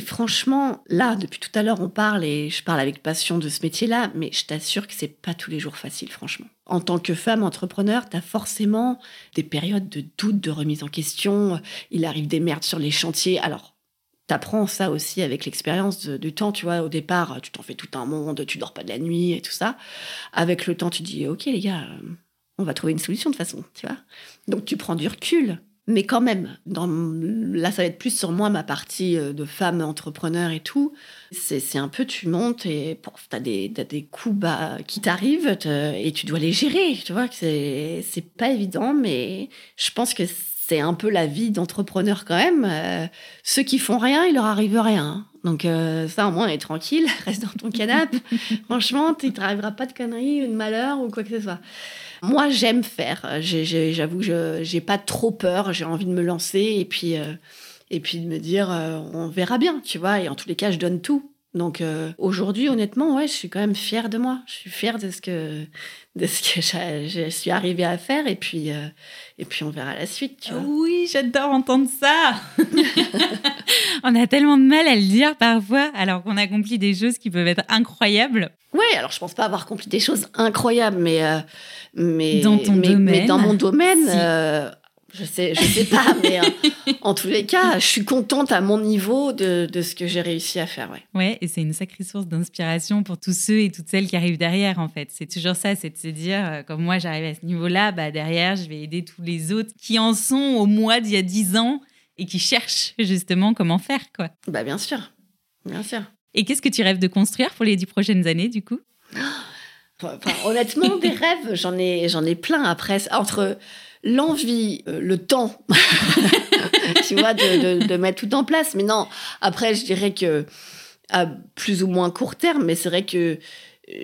franchement, là, depuis tout à l'heure, on parle et je parle avec passion de ce métier-là, mais je t'assure que c'est pas tous les jours facile, franchement. En tant que femme entrepreneur, tu as forcément des périodes de doute, de remise en question. Il arrive des merdes sur les chantiers. Alors, t'apprends ça aussi avec l'expérience du temps, tu vois. Au départ, tu t'en fais tout un monde, tu dors pas de la nuit et tout ça. Avec le temps, tu dis, ok les gars, on va trouver une solution de toute façon, tu vois. Donc tu prends du recul. Mais quand même, dans, là, ça va être plus sur moi, ma partie euh, de femme entrepreneur et tout. C'est un peu, tu montes et tu as des, des coups bas qui t'arrivent et tu dois les gérer. Tu vois, c'est pas évident, mais je pense que c'est un peu la vie d'entrepreneur quand même. Euh, ceux qui font rien, il leur arrive rien. Donc euh, ça, au moins, on est tranquille. Reste dans ton canapé. Franchement, tu t'arriveras pas de conneries, de malheur ou quoi que ce soit. Moi, j'aime faire. J'avoue, je j'ai pas trop peur. J'ai envie de me lancer et puis euh, et puis de me dire, euh, on verra bien, tu vois. Et en tous les cas, je donne tout. Donc aujourd'hui, honnêtement, ouais, je suis quand même fière de moi. Je suis fière de ce que de ce que je suis arrivée à faire et puis et puis on verra la suite. Tu vois. Oui, j'adore entendre ça. on a tellement de mal à le dire parfois, alors qu'on accomplit des choses qui peuvent être incroyables. Oui, alors je pense pas avoir accompli des choses incroyables, mais euh, mais dans ton domaine, mais dans mon domaine, euh, je sais, je sais pas, mais euh, en tous les cas, je suis contente à mon niveau de, de ce que j'ai réussi à faire. Ouais. ouais et c'est une sacrée source d'inspiration pour tous ceux et toutes celles qui arrivent derrière, en fait. C'est toujours ça, c'est de se dire, euh, comme moi j'arrive à ce niveau-là, bah, derrière, je vais aider tous les autres qui en sont au mois d'il y a 10 ans et qui cherchent justement comment faire, quoi. Bah, bien sûr, bien sûr. Et qu'est-ce que tu rêves de construire pour les 10 prochaines années, du coup? Enfin, honnêtement, des rêves, j'en ai, j'en ai plein après. Entre l'envie, euh, le temps, tu vois, de, de, mettre tout en place. Mais non, après, je dirais que à plus ou moins court terme, mais c'est vrai que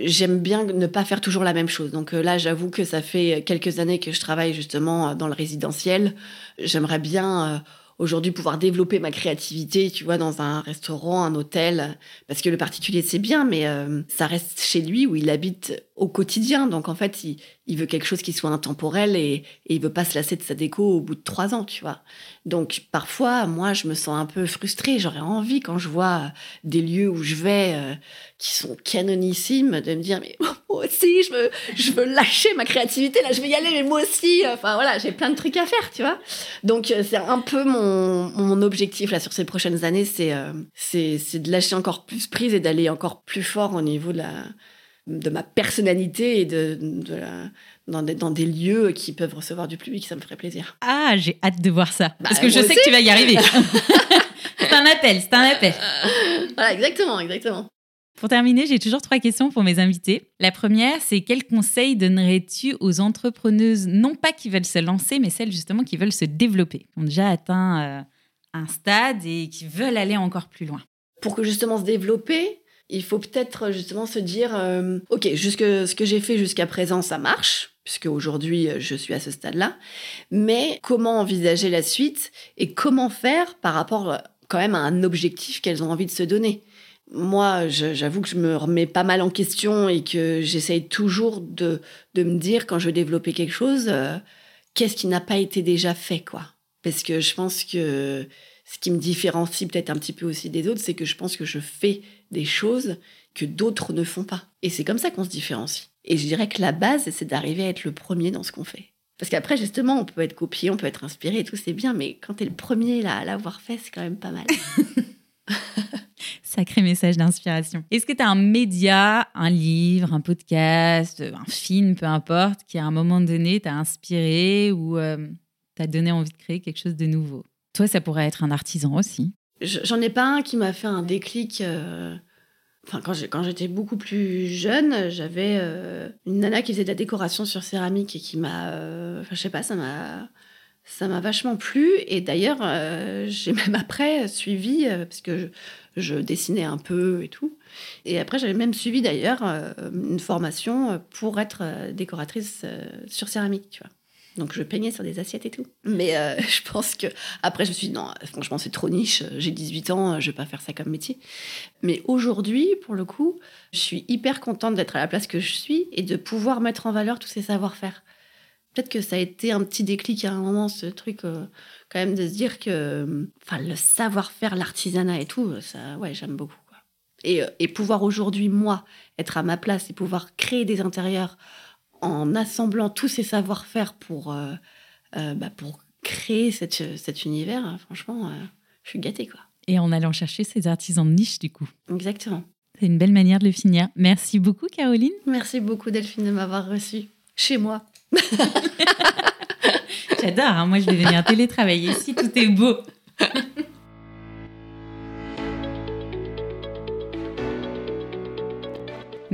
j'aime bien ne pas faire toujours la même chose. Donc euh, là, j'avoue que ça fait quelques années que je travaille justement dans le résidentiel. J'aimerais bien euh, aujourd'hui pouvoir développer ma créativité, tu vois, dans un restaurant, un hôtel, parce que le particulier c'est bien, mais euh, ça reste chez lui où il habite au quotidien. Donc en fait, il, veut quelque chose qui soit intemporel et, et il veut pas se lasser de sa déco au bout de trois ans, tu vois. Donc parfois, moi, je me sens un peu frustrée. J'aurais envie quand je vois des lieux où je vais euh, qui sont canonissimes de me dire mais moi aussi, je veux, je veux lâcher ma créativité. Là, je vais y aller, mais moi aussi. Enfin voilà, j'ai plein de trucs à faire, tu vois. Donc euh, c'est un peu mon, mon objectif là sur ces prochaines années, c'est euh, c'est de lâcher encore plus prise et d'aller encore plus fort au niveau de la de ma personnalité et de, dans, des, dans, des, lieux qui peuvent recevoir du public, ça me ferait plaisir. Ah, j'ai hâte de voir ça. Bah, parce que je sais que tu vas y arriver. c'est un appel, c'est un appel. voilà, exactement, exactement. Pour terminer, j'ai toujours trois questions pour mes invités. La première, c'est quel conseil donnerais-tu aux entrepreneuses, non pas qui veulent se lancer, mais celles justement qui veulent se développer, qui ont déjà atteint euh, un stade et qui veulent aller encore plus loin? Pour que justement se développer, il faut peut-être justement se dire, euh, ok, jusque ce que j'ai fait jusqu'à présent, ça marche, puisque aujourd'hui je suis à ce stade-là. Mais comment envisager la suite et comment faire par rapport euh, quand même à un objectif qu'elles ont envie de se donner? Moi, j'avoue que je me remets pas mal en question et que j'essaye toujours de, de me dire quand je veux développer quelque chose, euh, qu'est-ce qui n'a pas été déjà fait, quoi? Parce que je pense que ce qui me différencie peut-être un petit peu aussi des autres, c'est que je pense que je fais des choses que d'autres ne font pas. Et c'est comme ça qu'on se différencie. Et je dirais que la base, c'est d'arriver à être le premier dans ce qu'on fait. Parce qu'après, justement, on peut être copié, on peut être inspiré et tout, c'est bien, mais quand tu es le premier là, à l'avoir fait, c'est quand même pas mal. Sacré message d'inspiration. Est-ce que tu as un média, un livre, un podcast, un film, peu importe, qui à un moment donné t'a inspiré ou euh, t'a donné envie de créer quelque chose de nouveau? Toi, ça pourrait être un artisan aussi. J'en ai pas un qui m'a fait un déclic. Euh, enfin, quand j'étais beaucoup plus jeune, j'avais euh, une nana qui faisait de la décoration sur céramique et qui m'a. Euh, enfin, je sais pas, ça m'a. Ça m'a vachement plu et d'ailleurs j'ai même après suivi parce que je, je, dessinais un peu et tout et après j'avais même suivi d'ailleurs une formation pour être décoratrice sur céramique tu vois donc je peignais sur des assiettes et tout. Mais euh, je pense que après je me suis dit non, franchement c'est trop niche, j'ai 18 ans, je vais pas faire ça comme métier. Mais aujourd'hui, pour le coup, je suis hyper contente d'être à la place que je suis et de pouvoir mettre en valeur tous ces savoir-faire. Peut-être que ça a été un petit déclic à un moment, ce truc euh, quand même de se dire que enfin le savoir-faire, l'artisanat et tout, ça ouais, j'aime beaucoup Et, euh, et pouvoir aujourd'hui moi être à ma place et pouvoir créer des intérieurs en assemblant tous ces savoir-faire pour, euh, euh, bah, pour créer cette, cet univers, hein, franchement, euh, je suis gâtée. Quoi. Et en allant chercher ces artisans de niche, du coup. Exactement. C'est une belle manière de le finir. Merci beaucoup, Caroline. Merci beaucoup, Delphine, de m'avoir reçue chez moi. J'adore, hein. moi je vais venir télétravailler ici, tout est beau.